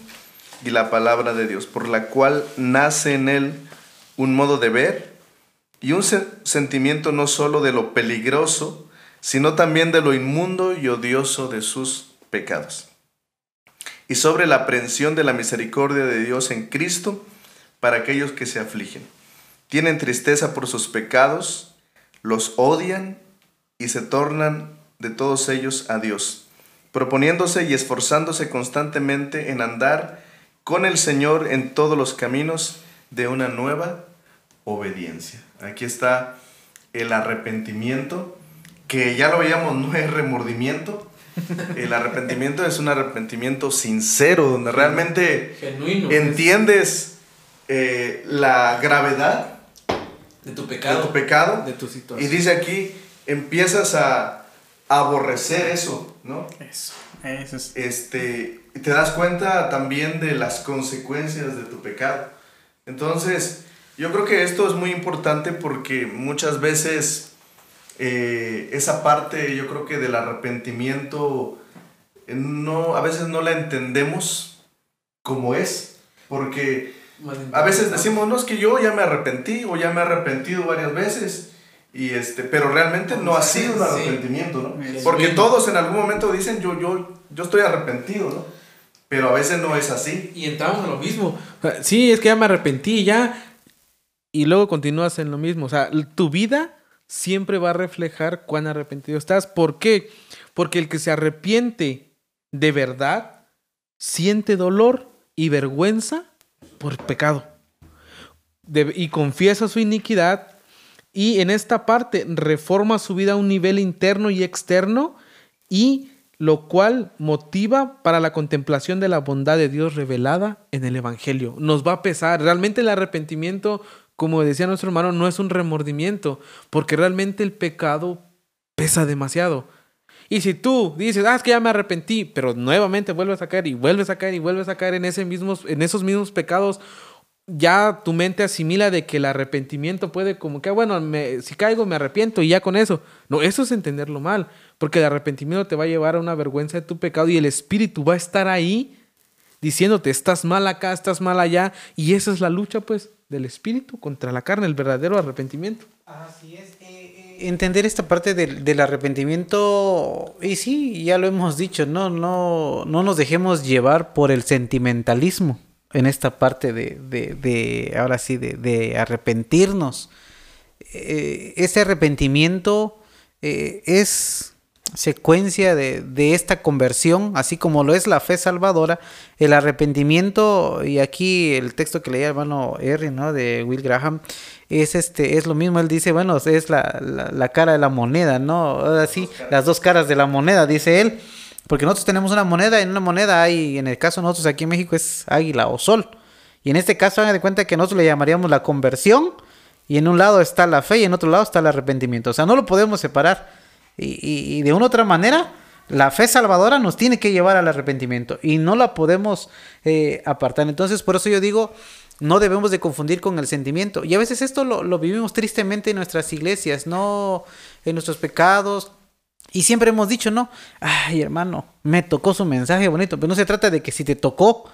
y la palabra de Dios, por la cual nace en él un modo de ver y un se- sentimiento no solo de lo peligroso, sino también de lo inmundo y odioso de sus pecados. Y sobre la aprehensión de la misericordia de Dios en Cristo para aquellos que se afligen. Tienen tristeza por sus pecados, los odian y se tornan de todos ellos a Dios, proponiéndose y esforzándose constantemente en andar con el Señor en todos los caminos de una nueva obediencia. Aquí está el arrepentimiento, que ya lo veíamos, no es remordimiento. El arrepentimiento es un arrepentimiento sincero, donde realmente Genuino. entiendes eh, la gravedad de tu de tu pecado. De tu Y situación. dice aquí, empiezas a aborrecer eso, ¿no? Eso, eso es. Este, y te das cuenta también de las consecuencias de tu pecado. Entonces, yo creo que esto es muy importante porque muchas veces eh, esa parte, yo creo que del arrepentimiento, eh, no, a veces no la entendemos como es, porque a veces decimos, no, es que yo ya me arrepentí o ya me he arrepentido varias veces. Y este, pero realmente no ha sido un arrepentimiento, ¿no? Porque todos en algún momento dicen, yo, yo, yo estoy arrepentido, ¿no? Pero a veces no es así. Y entramos en lo mismo. sí, es que ya me arrepentí, ya. Y luego continúas en lo mismo. O sea, tu vida siempre va a reflejar cuán arrepentido estás. ¿Por qué? Porque el que se arrepiente de verdad siente dolor y vergüenza por pecado. y confiesa su iniquidad y en esta parte reforma su vida a un nivel interno y externo y lo cual motiva para la contemplación de la bondad de Dios revelada en el Evangelio. Nos va a pesar. Realmente el arrepentimiento, como decía nuestro hermano, no es un remordimiento, porque realmente el pecado pesa demasiado. Y si tú dices, ah, es que ya me arrepentí, pero nuevamente vuelves a caer y vuelves a caer y vuelves a caer en, ese mismos, en esos mismos pecados, ya tu mente asimila de que el arrepentimiento puede como que, ah, bueno, si caigo me arrepiento y ya con eso. No, eso es entenderlo mal. Porque el arrepentimiento te va a llevar a una vergüenza de tu pecado y el Espíritu va a estar ahí diciéndote, estás mal acá, estás mal allá. Y esa es la lucha, pues, del Espíritu contra la carne, el verdadero arrepentimiento. Así es. Eh, eh, entender esta parte del, arrepentimiento, y sí, ya lo hemos dicho, no, no, no nos dejemos llevar por el sentimentalismo en esta parte de, ahora sí, de, arrepentirnos. Eh, ese arrepentimiento es secuencia de, esta conversión, así como lo es la fe salvadora, el arrepentimiento, y aquí el texto que leía el hermano R, ¿no? De Will Graham, es este, es lo mismo, él dice, bueno, es la, cara de la moneda, ¿no? Así, las dos caras de la moneda, dice él, porque nosotros tenemos una moneda, en una moneda hay, en el caso de nosotros aquí en México es águila o sol, y en este caso hagan de cuenta que nosotros le llamaríamos la conversión, y en un lado está la fe y en otro lado está el arrepentimiento, o sea, no lo podemos separar, y, de una u otra manera, la fe salvadora nos tiene que llevar al arrepentimiento y no la podemos eh, apartar. Entonces, por eso yo digo, no debemos de confundir con el sentimiento. Y a veces esto lo, vivimos tristemente en nuestras iglesias, no en nuestros pecados. Y siempre hemos dicho, no, ay hermano, me tocó su mensaje bonito, pero no se trata de que si te tocó,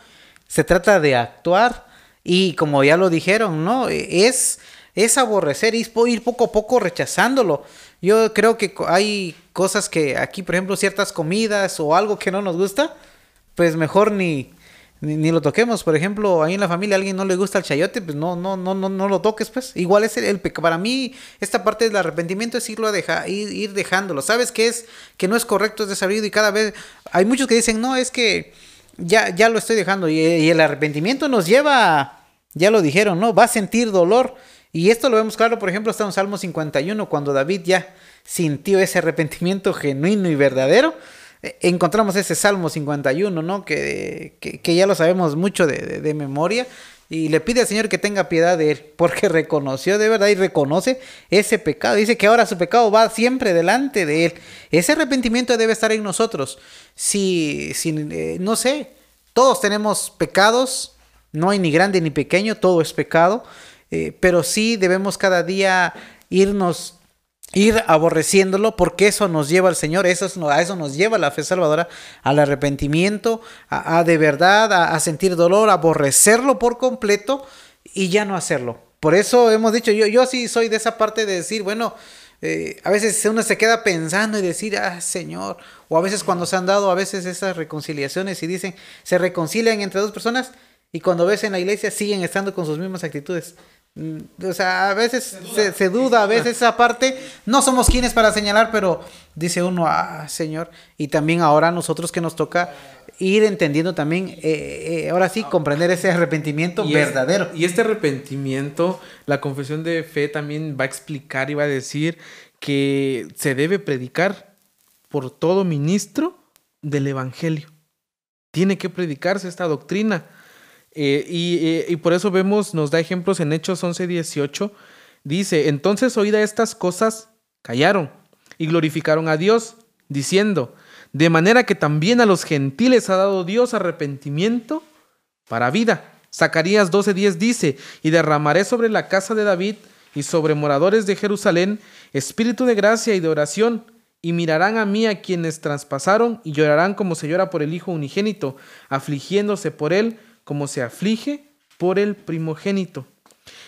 se trata de actuar. Y como ya lo dijeron, ¿no? Es, es aborrecer, y ir poco a poco rechazándolo. Yo creo que hay cosas que aquí, por ejemplo, ciertas comidas o algo que no nos gusta, pues mejor ni, ni, lo toquemos. Por ejemplo, ahí en la familia a alguien no le gusta el chayote, pues no, no, no, no, no lo toques, pues. Igual es el, el Para mí, esta parte del arrepentimiento es irlo a dejar, ir, dejándolo. ¿Sabes qué es? Que no es correcto, es desabrido y cada vez hay muchos que dicen, no, es que ya, ya lo estoy dejando. Y, y el arrepentimiento nos lleva, ya lo dijeron, ¿no? Va a sentir dolor. Y esto lo vemos claro, por ejemplo, está en Salmo 51, cuando David ya sintió ese arrepentimiento genuino y verdadero. Eh, encontramos ese Salmo 51, ¿no? Que, que, ya lo sabemos mucho de, memoria. Y le pide al Señor que tenga piedad de él, porque reconoció de verdad y reconoce ese pecado. Dice que ahora su pecado va siempre delante de él. Ese arrepentimiento debe estar en nosotros. Si, si eh, no sé, todos tenemos pecados, no hay ni grande ni pequeño, todo es pecado. Eh, pero sí debemos cada día irnos ir aborreciéndolo porque eso nos lleva al Señor, eso a eso nos lleva la fe salvadora, al arrepentimiento, a, de verdad, a, sentir dolor, a aborrecerlo por completo y ya no hacerlo. Por eso hemos dicho, yo, yo sí soy de esa parte de decir, bueno, eh, a veces uno se queda pensando y decir, ah, Señor, o a veces cuando se han dado a veces esas reconciliaciones y dicen, se reconcilian entre dos personas y cuando ves en la iglesia siguen estando con sus mismas actitudes. Mm, o sea, a veces se duda, a veces esa parte, no somos quienes para señalar, pero dice uno, ah, Señor, y también ahora nosotros que nos toca ir entendiendo también, eh, eh, ahora sí, comprender ese arrepentimiento verdadero. y este arrepentimiento, la confesión de fe también va a explicar y va a decir que se debe predicar por todo ministro del Evangelio. Tiene que predicarse esta doctrina eh, eh, y, por eso vemos, nos da ejemplos en Hechos 11, 18. Dice, entonces oída estas cosas, callaron y glorificaron a Dios, diciendo, de manera que también a los gentiles ha dado Dios arrepentimiento para vida. Zacarías 12:10 dice, y derramaré sobre la casa de David y sobre moradores de Jerusalén espíritu de gracia y de oración, y mirarán a mí a quienes traspasaron y llorarán como se llora por el Hijo unigénito, afligiéndose por él como se aflige por el primogénito.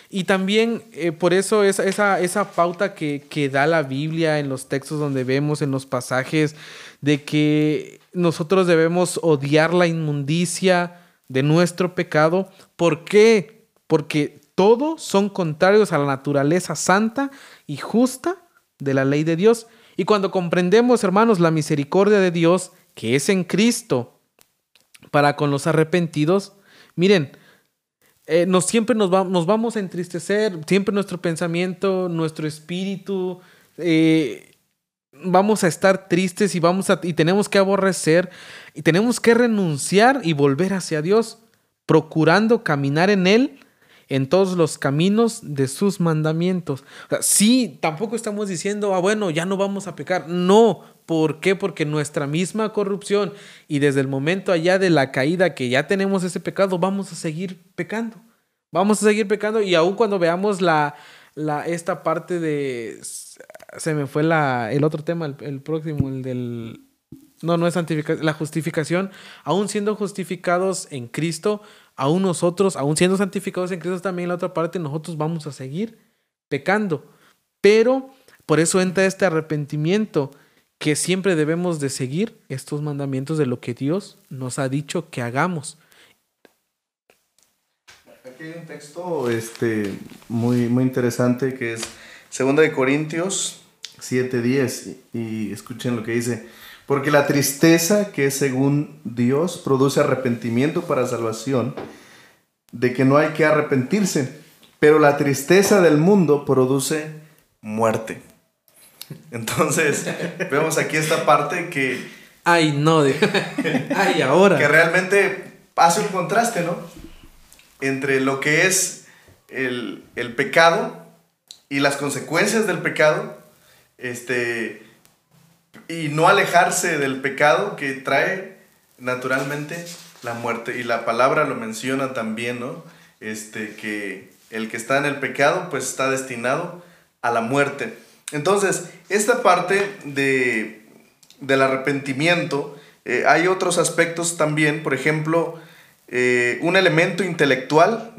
Y también eh, por eso esa, esa, pauta que, que, da la Biblia en los textos donde vemos, en los pasajes, de que nosotros debemos odiar la inmundicia de nuestro pecado. ¿Por qué? Porque todos son contrarios a la naturaleza santa y justa de la ley de Dios. Y cuando comprendemos, hermanos, la misericordia de Dios que es en Cristo para con los arrepentidos, miren, eh, nos, siempre nos, nos, vamos a entristecer, siempre nuestro pensamiento, nuestro espíritu, eh, vamos a estar tristes y, vamos a, y tenemos que aborrecer y tenemos que renunciar y volver hacia Dios, procurando caminar en Él en todos los caminos de sus mandamientos. sí, tampoco estamos diciendo, ah, bueno, ya no vamos a pecar. No, ¿por qué? Porque nuestra misma corrupción y desde el momento allá de la caída que ya tenemos ese pecado, vamos a seguir pecando. Vamos a seguir pecando y aun cuando veamos la, la, esta parte de... Se me fue la, el otro tema, el, próximo, el del... No, no es santificación, la justificación. Aún siendo justificados en Cristo, aún nosotros, aún siendo santificados en Cristo, también la otra parte, nosotros vamos a seguir pecando. Pero por eso entra este arrepentimiento que siempre debemos de seguir estos mandamientos de lo que Dios nos ha dicho que hagamos. Aquí hay un texto este, muy, muy interesante que es 2 de Corintios 7:10 y escuchen lo que dice. Porque la tristeza que es según Dios produce arrepentimiento para salvación, de que no hay que arrepentirse, pero la tristeza del mundo produce muerte. Entonces, vemos aquí esta parte que... Ay, no, de... ay, ahora. Que realmente hace un contraste, ¿no? Entre lo que es el, el pecado y las consecuencias del pecado, este, y no alejarse del pecado que trae naturalmente la muerte. Y la palabra lo menciona también, ¿no? Este, que el que está en el pecado, pues está destinado a la muerte. Entonces, esta parte de, del arrepentimiento, eh, hay otros aspectos también, por ejemplo, eh, un elemento intelectual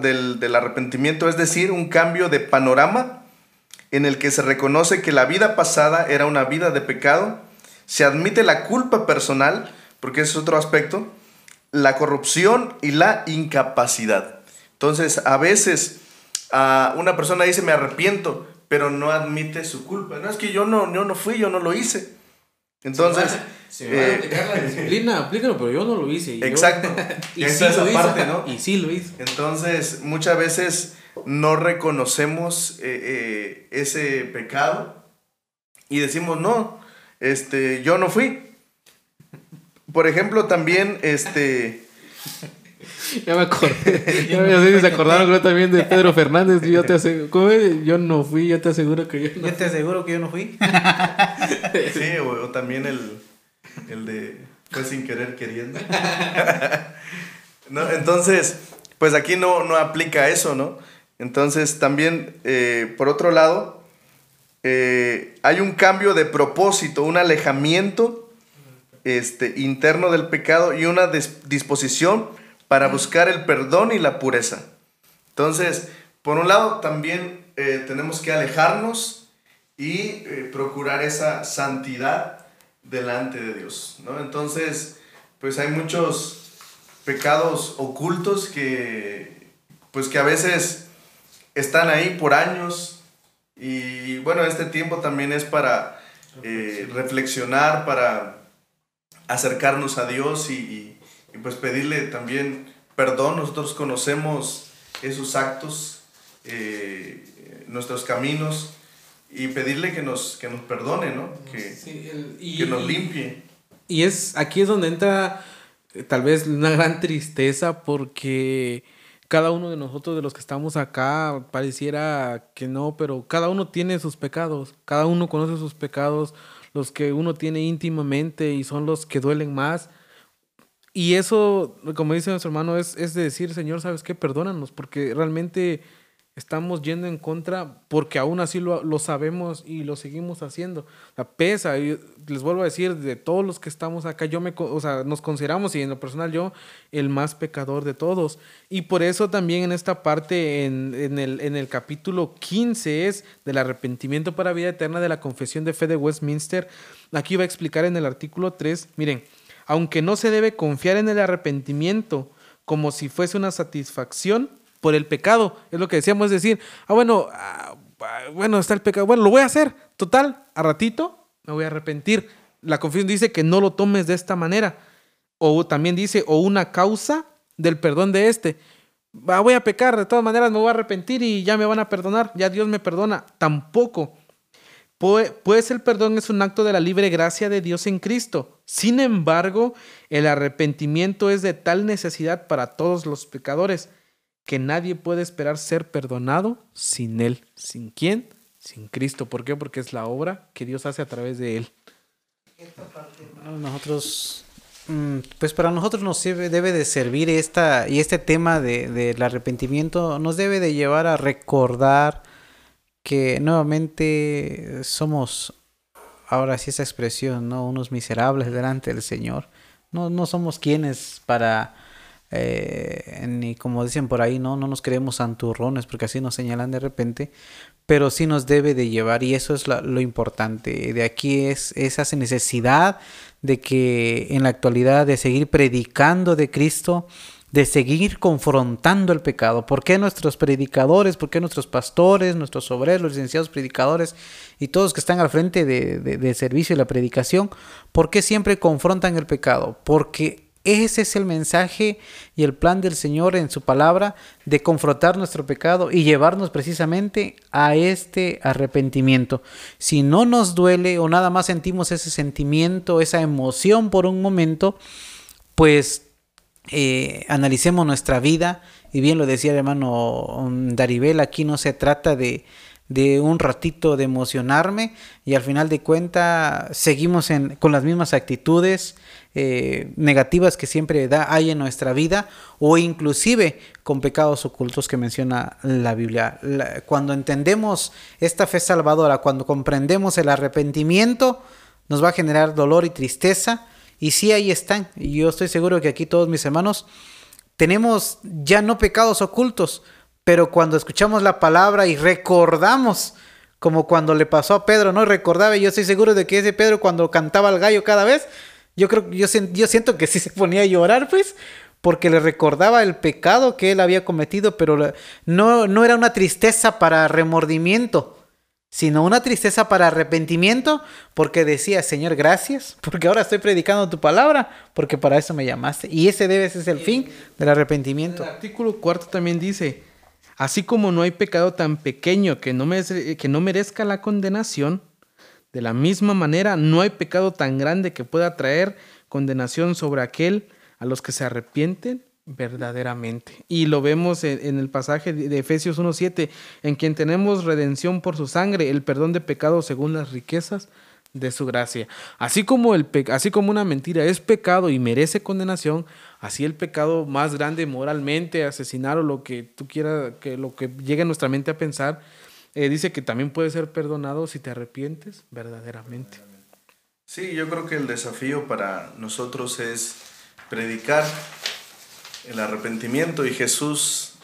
del, del arrepentimiento, es decir, un cambio de panorama en el que se reconoce que la vida pasada era una vida de pecado, se admite la culpa personal, porque ese es otro aspecto, la corrupción y la incapacidad. Entonces, a veces una persona dice, me arrepiento, pero no admite su culpa. No es que yo no, yo no fui, yo no lo hice. Entonces... Se va, a eh, aplicar la disciplina, aplícalo, pero yo no lo hice. exacto. y sí lo parte, ¿no? Y sí lo hice. Entonces, muchas veces no reconocemos eh, eh, ese pecado y decimos, no, este, yo no fui. Por ejemplo, también, este... Ya me acordé. Ya me se acordaron creo, también de Pedro Fernández. Yo te aseguro, yo no fui, yo te aseguro que yo no Yo te aseguro que yo no fui. sí, o, también el, el de fue sin querer queriendo. no, entonces, pues aquí no, no aplica eso, ¿no? Entonces también, eh, por otro lado, eh, hay un cambio de propósito, un alejamiento este, interno del pecado y una disposición para buscar el perdón y la pureza. Entonces, por un lado, también eh, tenemos que alejarnos y procurar esa santidad delante de Dios. ¿no? Entonces, pues hay muchos pecados ocultos que, pues que a veces están ahí por años y bueno, este tiempo también es para eh, reflexionar, para acercarnos a Dios y, pues pedirle también perdón. Nosotros conocemos esos actos, eh, nuestros caminos y pedirle que nos, que nos perdone, ¿no? Que, que nos limpie. Y es aquí es donde entra eh, tal vez una gran tristeza porque cada uno de nosotros, de los que estamos acá, pareciera que no, pero cada uno tiene sus pecados, cada uno conoce sus pecados, los que uno tiene íntimamente y son los que duelen más. Y eso, como dice nuestro hermano, es, es de decir, Señor, ¿sabes qué? Perdónanos, porque realmente estamos yendo en contra porque aún así lo, lo sabemos y lo seguimos haciendo. O pesa, y les vuelvo a decir, de todos los que estamos acá, yo me, o sea, nos consideramos, y en lo personal yo, el más pecador de todos. Y por eso también en esta parte, en, en, el, en el capítulo 15 es del arrepentimiento para vida eterna de la confesión de fe de Westminster, aquí va a explicar en el artículo 3, miren, aunque no se debe confiar en el arrepentimiento como si fuese una satisfacción, por el pecado. Es lo que decíamos, es decir, ah, bueno, ah, bueno, está el pecado, bueno, lo voy a hacer. Total, a ratito me voy a arrepentir. La confesión dice que no lo tomes de esta manera. O también dice, o una causa del perdón de este. Ah, voy a pecar, de todas maneras me voy a arrepentir y ya me van a perdonar, ya Dios me perdona. Tampoco. Pues el perdón es un acto de la libre gracia de Dios en Cristo. Sin embargo, el arrepentimiento es de tal necesidad para todos los pecadores que nadie puede esperar ser perdonado sin Él. ¿Sin quién? Sin Cristo. ¿Por qué? Porque es la obra que Dios hace a través de Él. Nosotros, mm, pues para nosotros nos debe de servir esta, y este tema del de, arrepentimiento nos debe de llevar a recordar que nuevamente somos, ahora sí esa expresión, ¿no? Unos miserables delante del Señor. No, no somos quienes para eh, ni como dicen por ahí, no, no nos creemos santurrones porque así nos señalan de repente, pero sí nos debe de llevar y eso es lo importante. De aquí es esa necesidad de que en la actualidad de seguir predicando de Cristo, de seguir confrontando el pecado. ¿Por qué nuestros predicadores, por qué nuestros pastores, nuestros obreros, los licenciados predicadores y todos que están al frente de, de servicio y la predicación, por qué siempre confrontan el pecado? Porque ese es el mensaje y el plan del Señor en su palabra de confrontar nuestro pecado y llevarnos precisamente a este arrepentimiento. Si no nos duele o nada más sentimos ese sentimiento, esa emoción por un momento, pues eh, analicemos nuestra vida. Y bien lo decía el hermano Daribel, aquí no se trata de, de un ratito de emocionarme y al final de cuenta seguimos en, con las mismas actitudes eh, negativas que siempre da, hay en nuestra vida o inclusive con pecados ocultos que menciona la Biblia. cuando entendemos esta fe salvadora, cuando comprendemos el arrepentimiento, nos va a generar dolor y tristeza y sí ahí están. Y yo estoy seguro que aquí todos mis hermanos tenemos ya no pecados ocultos, pero cuando escuchamos la palabra y recordamos, como cuando le pasó a Pedro, ¿no? Recordaba, yo estoy seguro de que ese Pedro cuando cantaba al gallo cada vez, yo creo yo, yo siento que sí se ponía a llorar, pues, porque le recordaba el pecado que él había cometido, pero no, no era una tristeza para remordimiento, sino una tristeza para arrepentimiento, porque decía, Señor, gracias, porque ahora estoy predicando tu palabra, porque para eso me llamaste. Y ese debe ser el fin del arrepentimiento. El artículo cuarto también dice, Así como no hay pecado tan pequeño que no, que no merezca la condenación, de la misma manera no hay pecado tan grande que pueda traer condenación sobre aquel a los que se arrepienten verdaderamente. Y lo vemos en, el pasaje de Efesios 1.7, en quien tenemos redención por su sangre, el perdón de pecados según las riquezas de su gracia. Así como, el así como una mentira es pecado y merece condenación, así el pecado más grande moralmente, asesinar o lo que tú quieras, que lo que llegue a nuestra mente a pensar, eh, dice que también puede ser perdonado si te arrepientes verdaderamente. Sí, yo creo que el desafío para nosotros es predicar el arrepentimiento y Jesús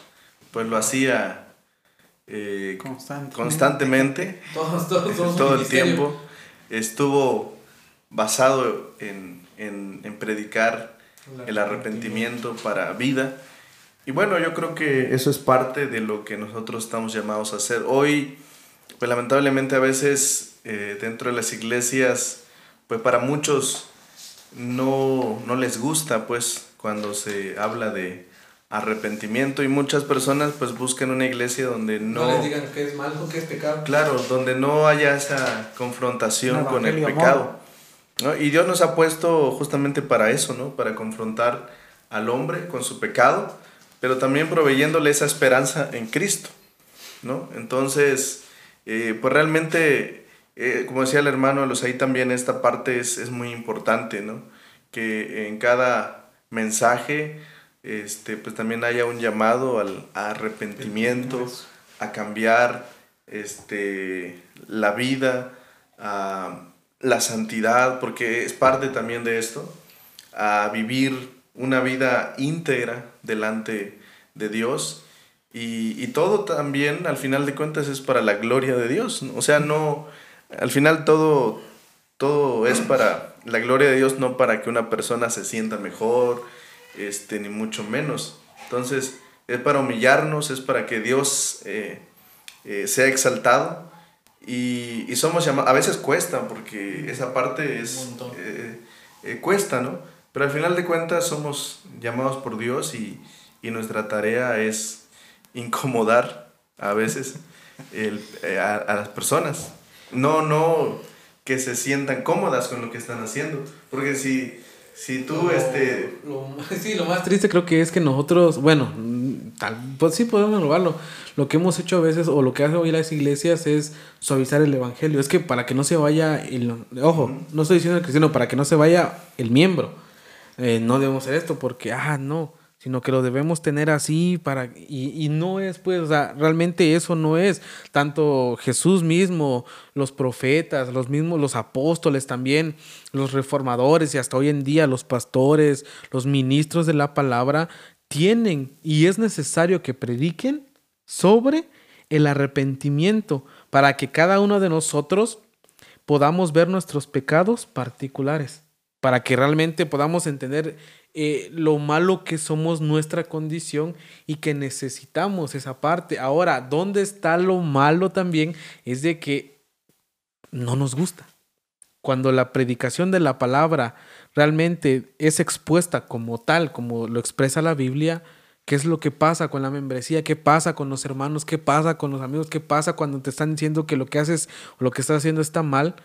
pues lo hacía eh, constantemente, todo el tiempo. Estuvo basado en, en, en predicar el arrepentimiento para vida. Y bueno, yo creo que eso es parte de lo que nosotros estamos llamados a hacer. Hoy, pues lamentablemente a veces eh, dentro de las iglesias, pues para muchos no, no les gusta pues cuando se habla de arrepentimiento y muchas personas pues buscan una iglesia donde no... No les digan que es malo, que es pecado. Claro, donde no haya esa confrontación con el pecado. Y Dios nos ha puesto justamente para eso, ¿no? Para confrontar al hombre con su pecado, pero también proveyéndole esa esperanza en Cristo, ¿no? Entonces, eh, pues realmente, eh, como decía el hermano los ahí también esta parte es, es, muy importante, ¿no? Que en cada mensaje, este, pues también haya un llamado al arrepentimiento, a cambiar este, la vida, a la santidad, porque es parte también de esto, a vivir una vida íntegra delante de Dios. Y, y, todo también, al final de cuentas, es para la gloria de Dios. O sea, no, al final todo, todo es para la gloria de Dios, no para que una persona se sienta mejor, este, ni mucho menos. Entonces, es para humillarnos, es para que Dios eh, eh, sea exaltado. Y, y, somos llamados, a veces cuesta, porque esa parte es, eh, cuesta, ¿no? Pero al final de cuentas somos llamados por Dios y, y nuestra tarea es incomodar a veces el, a, a, las personas. No, no que se sientan cómodas con lo que están haciendo. Porque si, si tú, este... sí, lo más triste creo que es que nosotros, bueno, tal, pues sí podemos probarlo. Lo que hemos hecho a veces, o lo que hacen hoy las iglesias, es suavizar el evangelio. Es que para que no se vaya, el, ojo, no estoy diciendo el cristiano, para que no se vaya el miembro. Eh, no debemos hacer esto porque, ah, no sino que lo debemos tener así para y, y, no es pues o sea realmente eso no es. Tanto Jesús mismo los profetas los mismos los apóstoles también los reformadores y hasta hoy en día los pastores los ministros de la palabra tienen y es necesario que prediquen sobre el arrepentimiento para que cada uno de nosotros podamos ver nuestros pecados particulares para que realmente podamos entender eh, lo malo que somos nuestra condición y que necesitamos esa parte. Ahora, ¿dónde está lo malo también? Es de que no nos gusta. Cuando la predicación de la palabra realmente es expuesta como tal, como lo expresa la Biblia, ¿qué es lo que pasa con la membresía? ¿Qué pasa con los hermanos? ¿Qué pasa con los amigos? ¿Qué pasa cuando te están diciendo que lo que haces o lo que estás haciendo está mal?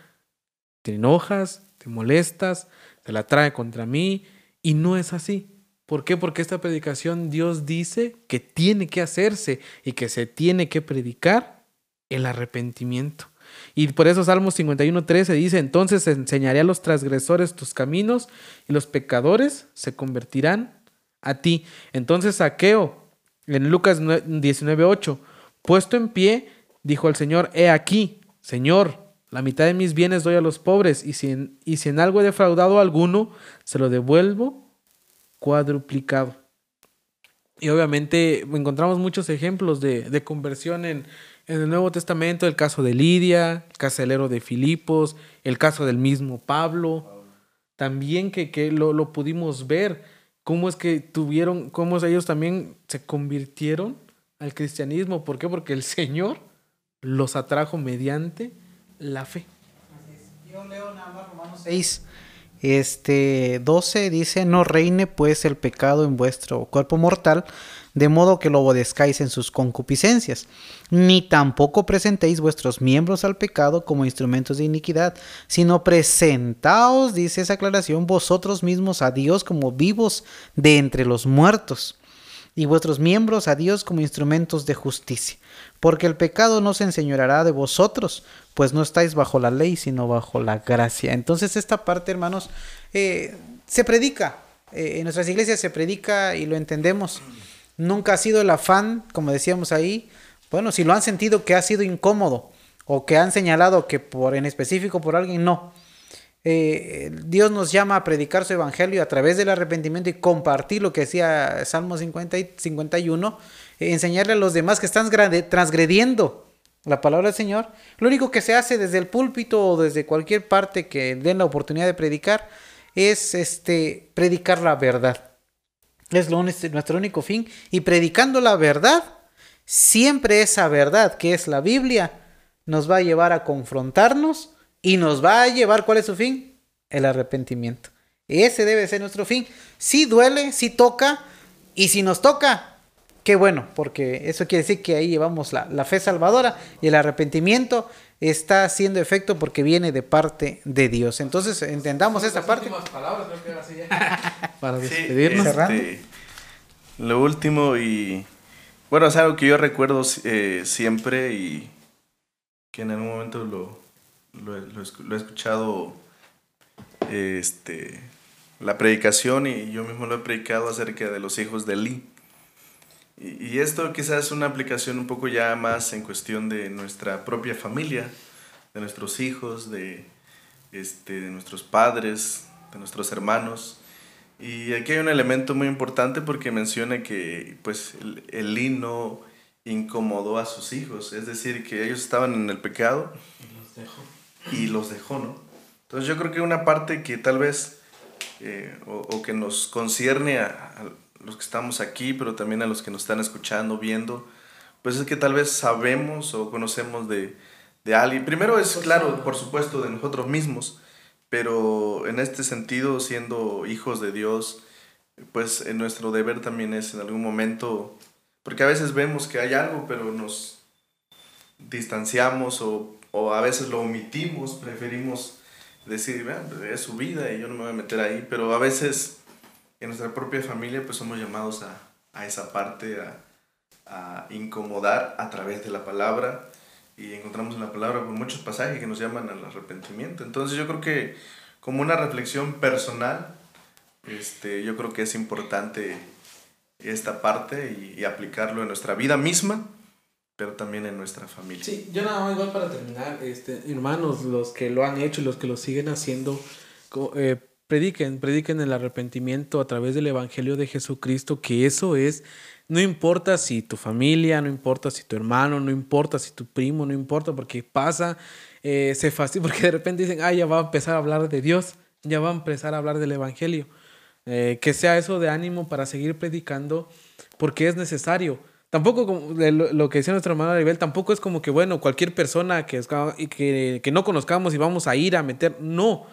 Te enojas, te molestas, te la trae contra mí y no es así. ¿Por qué? Porque esta predicación Dios dice que tiene que hacerse y que se tiene que predicar el arrepentimiento. Y por eso Salmos 51.13 dice, entonces enseñaré a los transgresores tus caminos y los pecadores se convertirán a ti. Entonces Saqueo, en Lucas 19.8, puesto en pie, dijo al Señor, he aquí, Señor, la mitad de mis bienes doy a los pobres y si en, y si en algo he defraudado a alguno, se lo devuelvo cuadruplicado. Y obviamente encontramos muchos ejemplos de, de conversión en, en, el Nuevo Testamento, el caso de Lidia, el de Filipos, el caso del mismo Pablo, también que, que lo, lo, pudimos ver, cómo es que tuvieron, cómo ellos también se convirtieron al cristianismo. ¿Por qué? Porque el Señor los atrajo mediante la fe. Yo leo nada más Romanos 6, este 12 dice, no reine pues el pecado en vuestro cuerpo mortal, de modo que lo obedezcáis en sus concupiscencias, ni tampoco presentéis vuestros miembros al pecado como instrumentos de iniquidad, sino presentaos, dice esa aclaración, vosotros mismos a Dios como vivos de entre los muertos, y vuestros miembros a Dios como instrumentos de justicia porque el pecado no se enseñorará de vosotros, pues no estáis bajo la ley, sino bajo la gracia. Entonces esta parte, hermanos, eh, se predica, eh, en nuestras iglesias se predica y lo entendemos. Nunca ha sido el afán, como decíamos ahí, bueno, si lo han sentido que ha sido incómodo o que han señalado que por en específico por alguien, no. Eh, Dios nos llama a predicar su evangelio a través del arrepentimiento y compartir lo que decía Salmo 50 y 51 enseñarle a los demás que están transgrediendo la palabra del Señor. Lo único que se hace desde el púlpito o desde cualquier parte que den la oportunidad de predicar es este, predicar la verdad. Es lo, nuestro único fin. Y predicando la verdad, siempre esa verdad, que es la Biblia, nos va a llevar a confrontarnos y nos va a llevar, ¿cuál es su fin? El arrepentimiento. Ese debe ser nuestro fin. Si duele, si toca, y si nos toca, Qué bueno, porque eso quiere decir que ahí llevamos la, la, fe salvadora y el arrepentimiento está haciendo efecto porque viene de parte de Dios. Entonces entendamos esta parte. Palabras, creo que ya. Para despedirnos. Este, lo último y bueno, es algo que yo recuerdo eh, siempre y que en algún momento lo, lo, lo, lo he escuchado este, la predicación y yo mismo lo he predicado acerca de los hijos de Lee. Y, y esto quizás es una aplicación un poco ya más en cuestión de nuestra propia familia, de nuestros hijos, de, este, de nuestros padres, de nuestros hermanos. Y aquí hay un elemento muy importante porque menciona que pues el, el Lee no incomodó a sus hijos, es decir, que ellos estaban en el pecado y los dejó, ¿no? Entonces yo creo que una parte que tal vez, eh, o, o, que nos concierne a, los que estamos aquí, pero también a los que nos están escuchando, viendo, pues es que tal vez sabemos o conocemos de, de alguien. Primero es, claro, por supuesto, de nosotros mismos, pero en este sentido, siendo hijos de Dios, pues en nuestro deber también es en algún momento, porque a veces vemos que hay algo, pero nos distanciamos o, o a veces lo omitimos, preferimos decir, es su vida y yo no me voy a meter ahí, pero a veces en nuestra propia familia pues somos llamados a, a esa parte, a, a, incomodar a través de la palabra y encontramos en la palabra muchos pasajes que nos llaman al arrepentimiento. Entonces yo creo que como una reflexión personal, este, yo creo que es importante esta parte y, y aplicarlo en nuestra vida misma pero también en nuestra familia. Sí, yo nada más igual para terminar, este, hermanos, los que lo han hecho y los que lo siguen haciendo, eh, prediquen, prediquen el arrepentimiento a través del Evangelio de Jesucristo, que eso es, no importa si tu familia, no importa si tu hermano, no importa si tu primo, no importa, porque pasa, eh, se fastidia, porque de repente dicen, ah, ya va a empezar a hablar de Dios, ya va a empezar a hablar del Evangelio. Eh, que sea eso de ánimo para seguir predicando, porque es necesario tampoco como lo que decía nuestro hermano Aribel, tampoco es como que, bueno, cualquier persona que, que, que no conozcamos y vamos a ir a meter, no.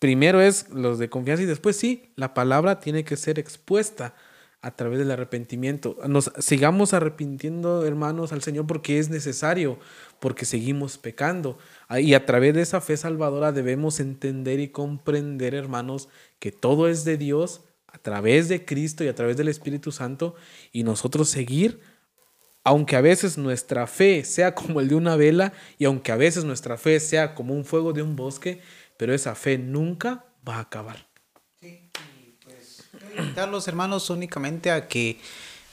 Primero es los de confianza y después sí, la palabra tiene que ser expuesta a través del arrepentimiento. Nos sigamos arrepintiendo, hermanos, al Señor porque es necesario, porque seguimos pecando. Y a través de esa fe salvadora debemos entender y comprender, hermanos, que todo es de Dios a través de Cristo y a través del Espíritu Santo y nosotros seguir aunque a veces nuestra fe sea como el de una vela y aunque a veces nuestra fe sea como un fuego de un bosque, pero esa fe nunca va a acabar. Sí, y pues invitar los hermanos únicamente a que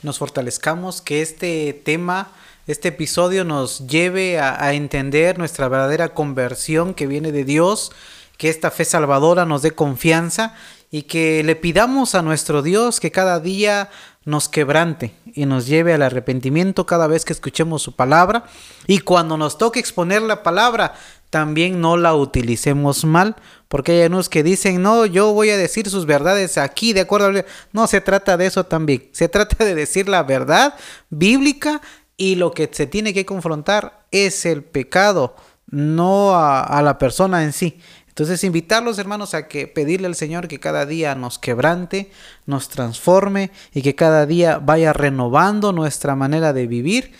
nos fortalezcamos, que este tema, este episodio nos lleve a, a entender nuestra verdadera conversión que viene de Dios, que esta fe salvadora nos dé confianza y que le pidamos a nuestro Dios que cada día nos quebrante y nos lleve al arrepentimiento cada vez que escuchemos su palabra y cuando nos toque exponer la palabra también no la utilicemos mal porque hay unos que dicen no yo voy a decir sus verdades aquí de acuerdo a... no se trata de eso también se trata de decir la verdad bíblica y lo que se tiene que confrontar es el pecado no a, a la persona en sí. Entonces, invitarlos, hermanos, a que pedirle al Señor que cada día nos quebrante, nos transforme y que cada día vaya renovando nuestra manera de vivir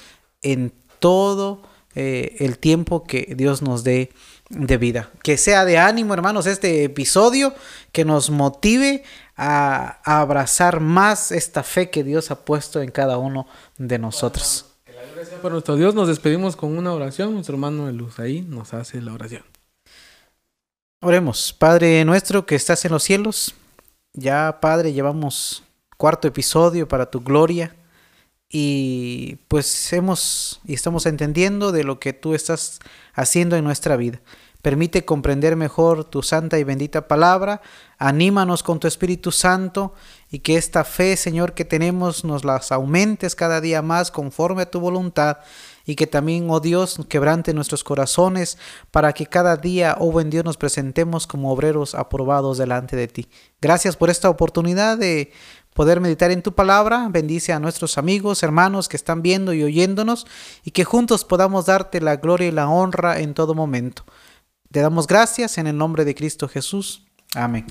en todo eh, el tiempo que Dios nos dé de vida. Que sea de ánimo, hermanos, este episodio, que nos motive a, a abrazar más esta fe que Dios ha puesto en cada uno de nosotros. Para nuestro Dios. Nos despedimos con una oración. Nuestro hermano de luz ahí nos hace la oración. Oremos, Padre nuestro que estás en los cielos, ya Padre llevamos cuarto episodio para tu gloria y pues hemos y estamos entendiendo de lo que tú estás haciendo en nuestra vida. Permite comprender mejor tu santa y bendita palabra, anímanos con tu Espíritu Santo y que esta fe, Señor, que tenemos nos las aumentes cada día más conforme a tu voluntad y que también, oh Dios, quebrante nuestros corazones para que cada día, oh buen Dios, nos presentemos como obreros aprobados delante de ti. Gracias por esta oportunidad de poder meditar en tu palabra. Bendice a nuestros amigos, hermanos que están viendo y oyéndonos y que juntos podamos darte la gloria y la honra en todo momento. Te damos gracias en el nombre de Cristo Jesús. Amén.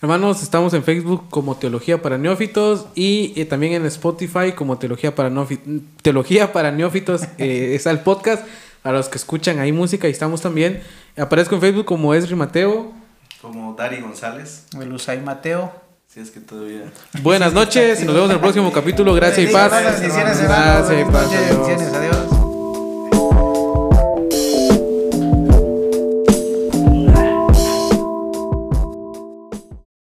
Hermanos, estamos en Facebook como Teología para Neófitos y eh, también en Spotify como Teología para, Neófitos. Teología para Neófitos. eh, está el podcast. A los que escuchan ahí música, y estamos también. Aparezco en Facebook como Esri Mateo. Como Dari González. El Usay Mateo. Si es que todavía. Buenas noches y nos vemos en el próximo capítulo. Gracias y paz. Bendiciones, Gracias y paz. Bendiciones, adiós.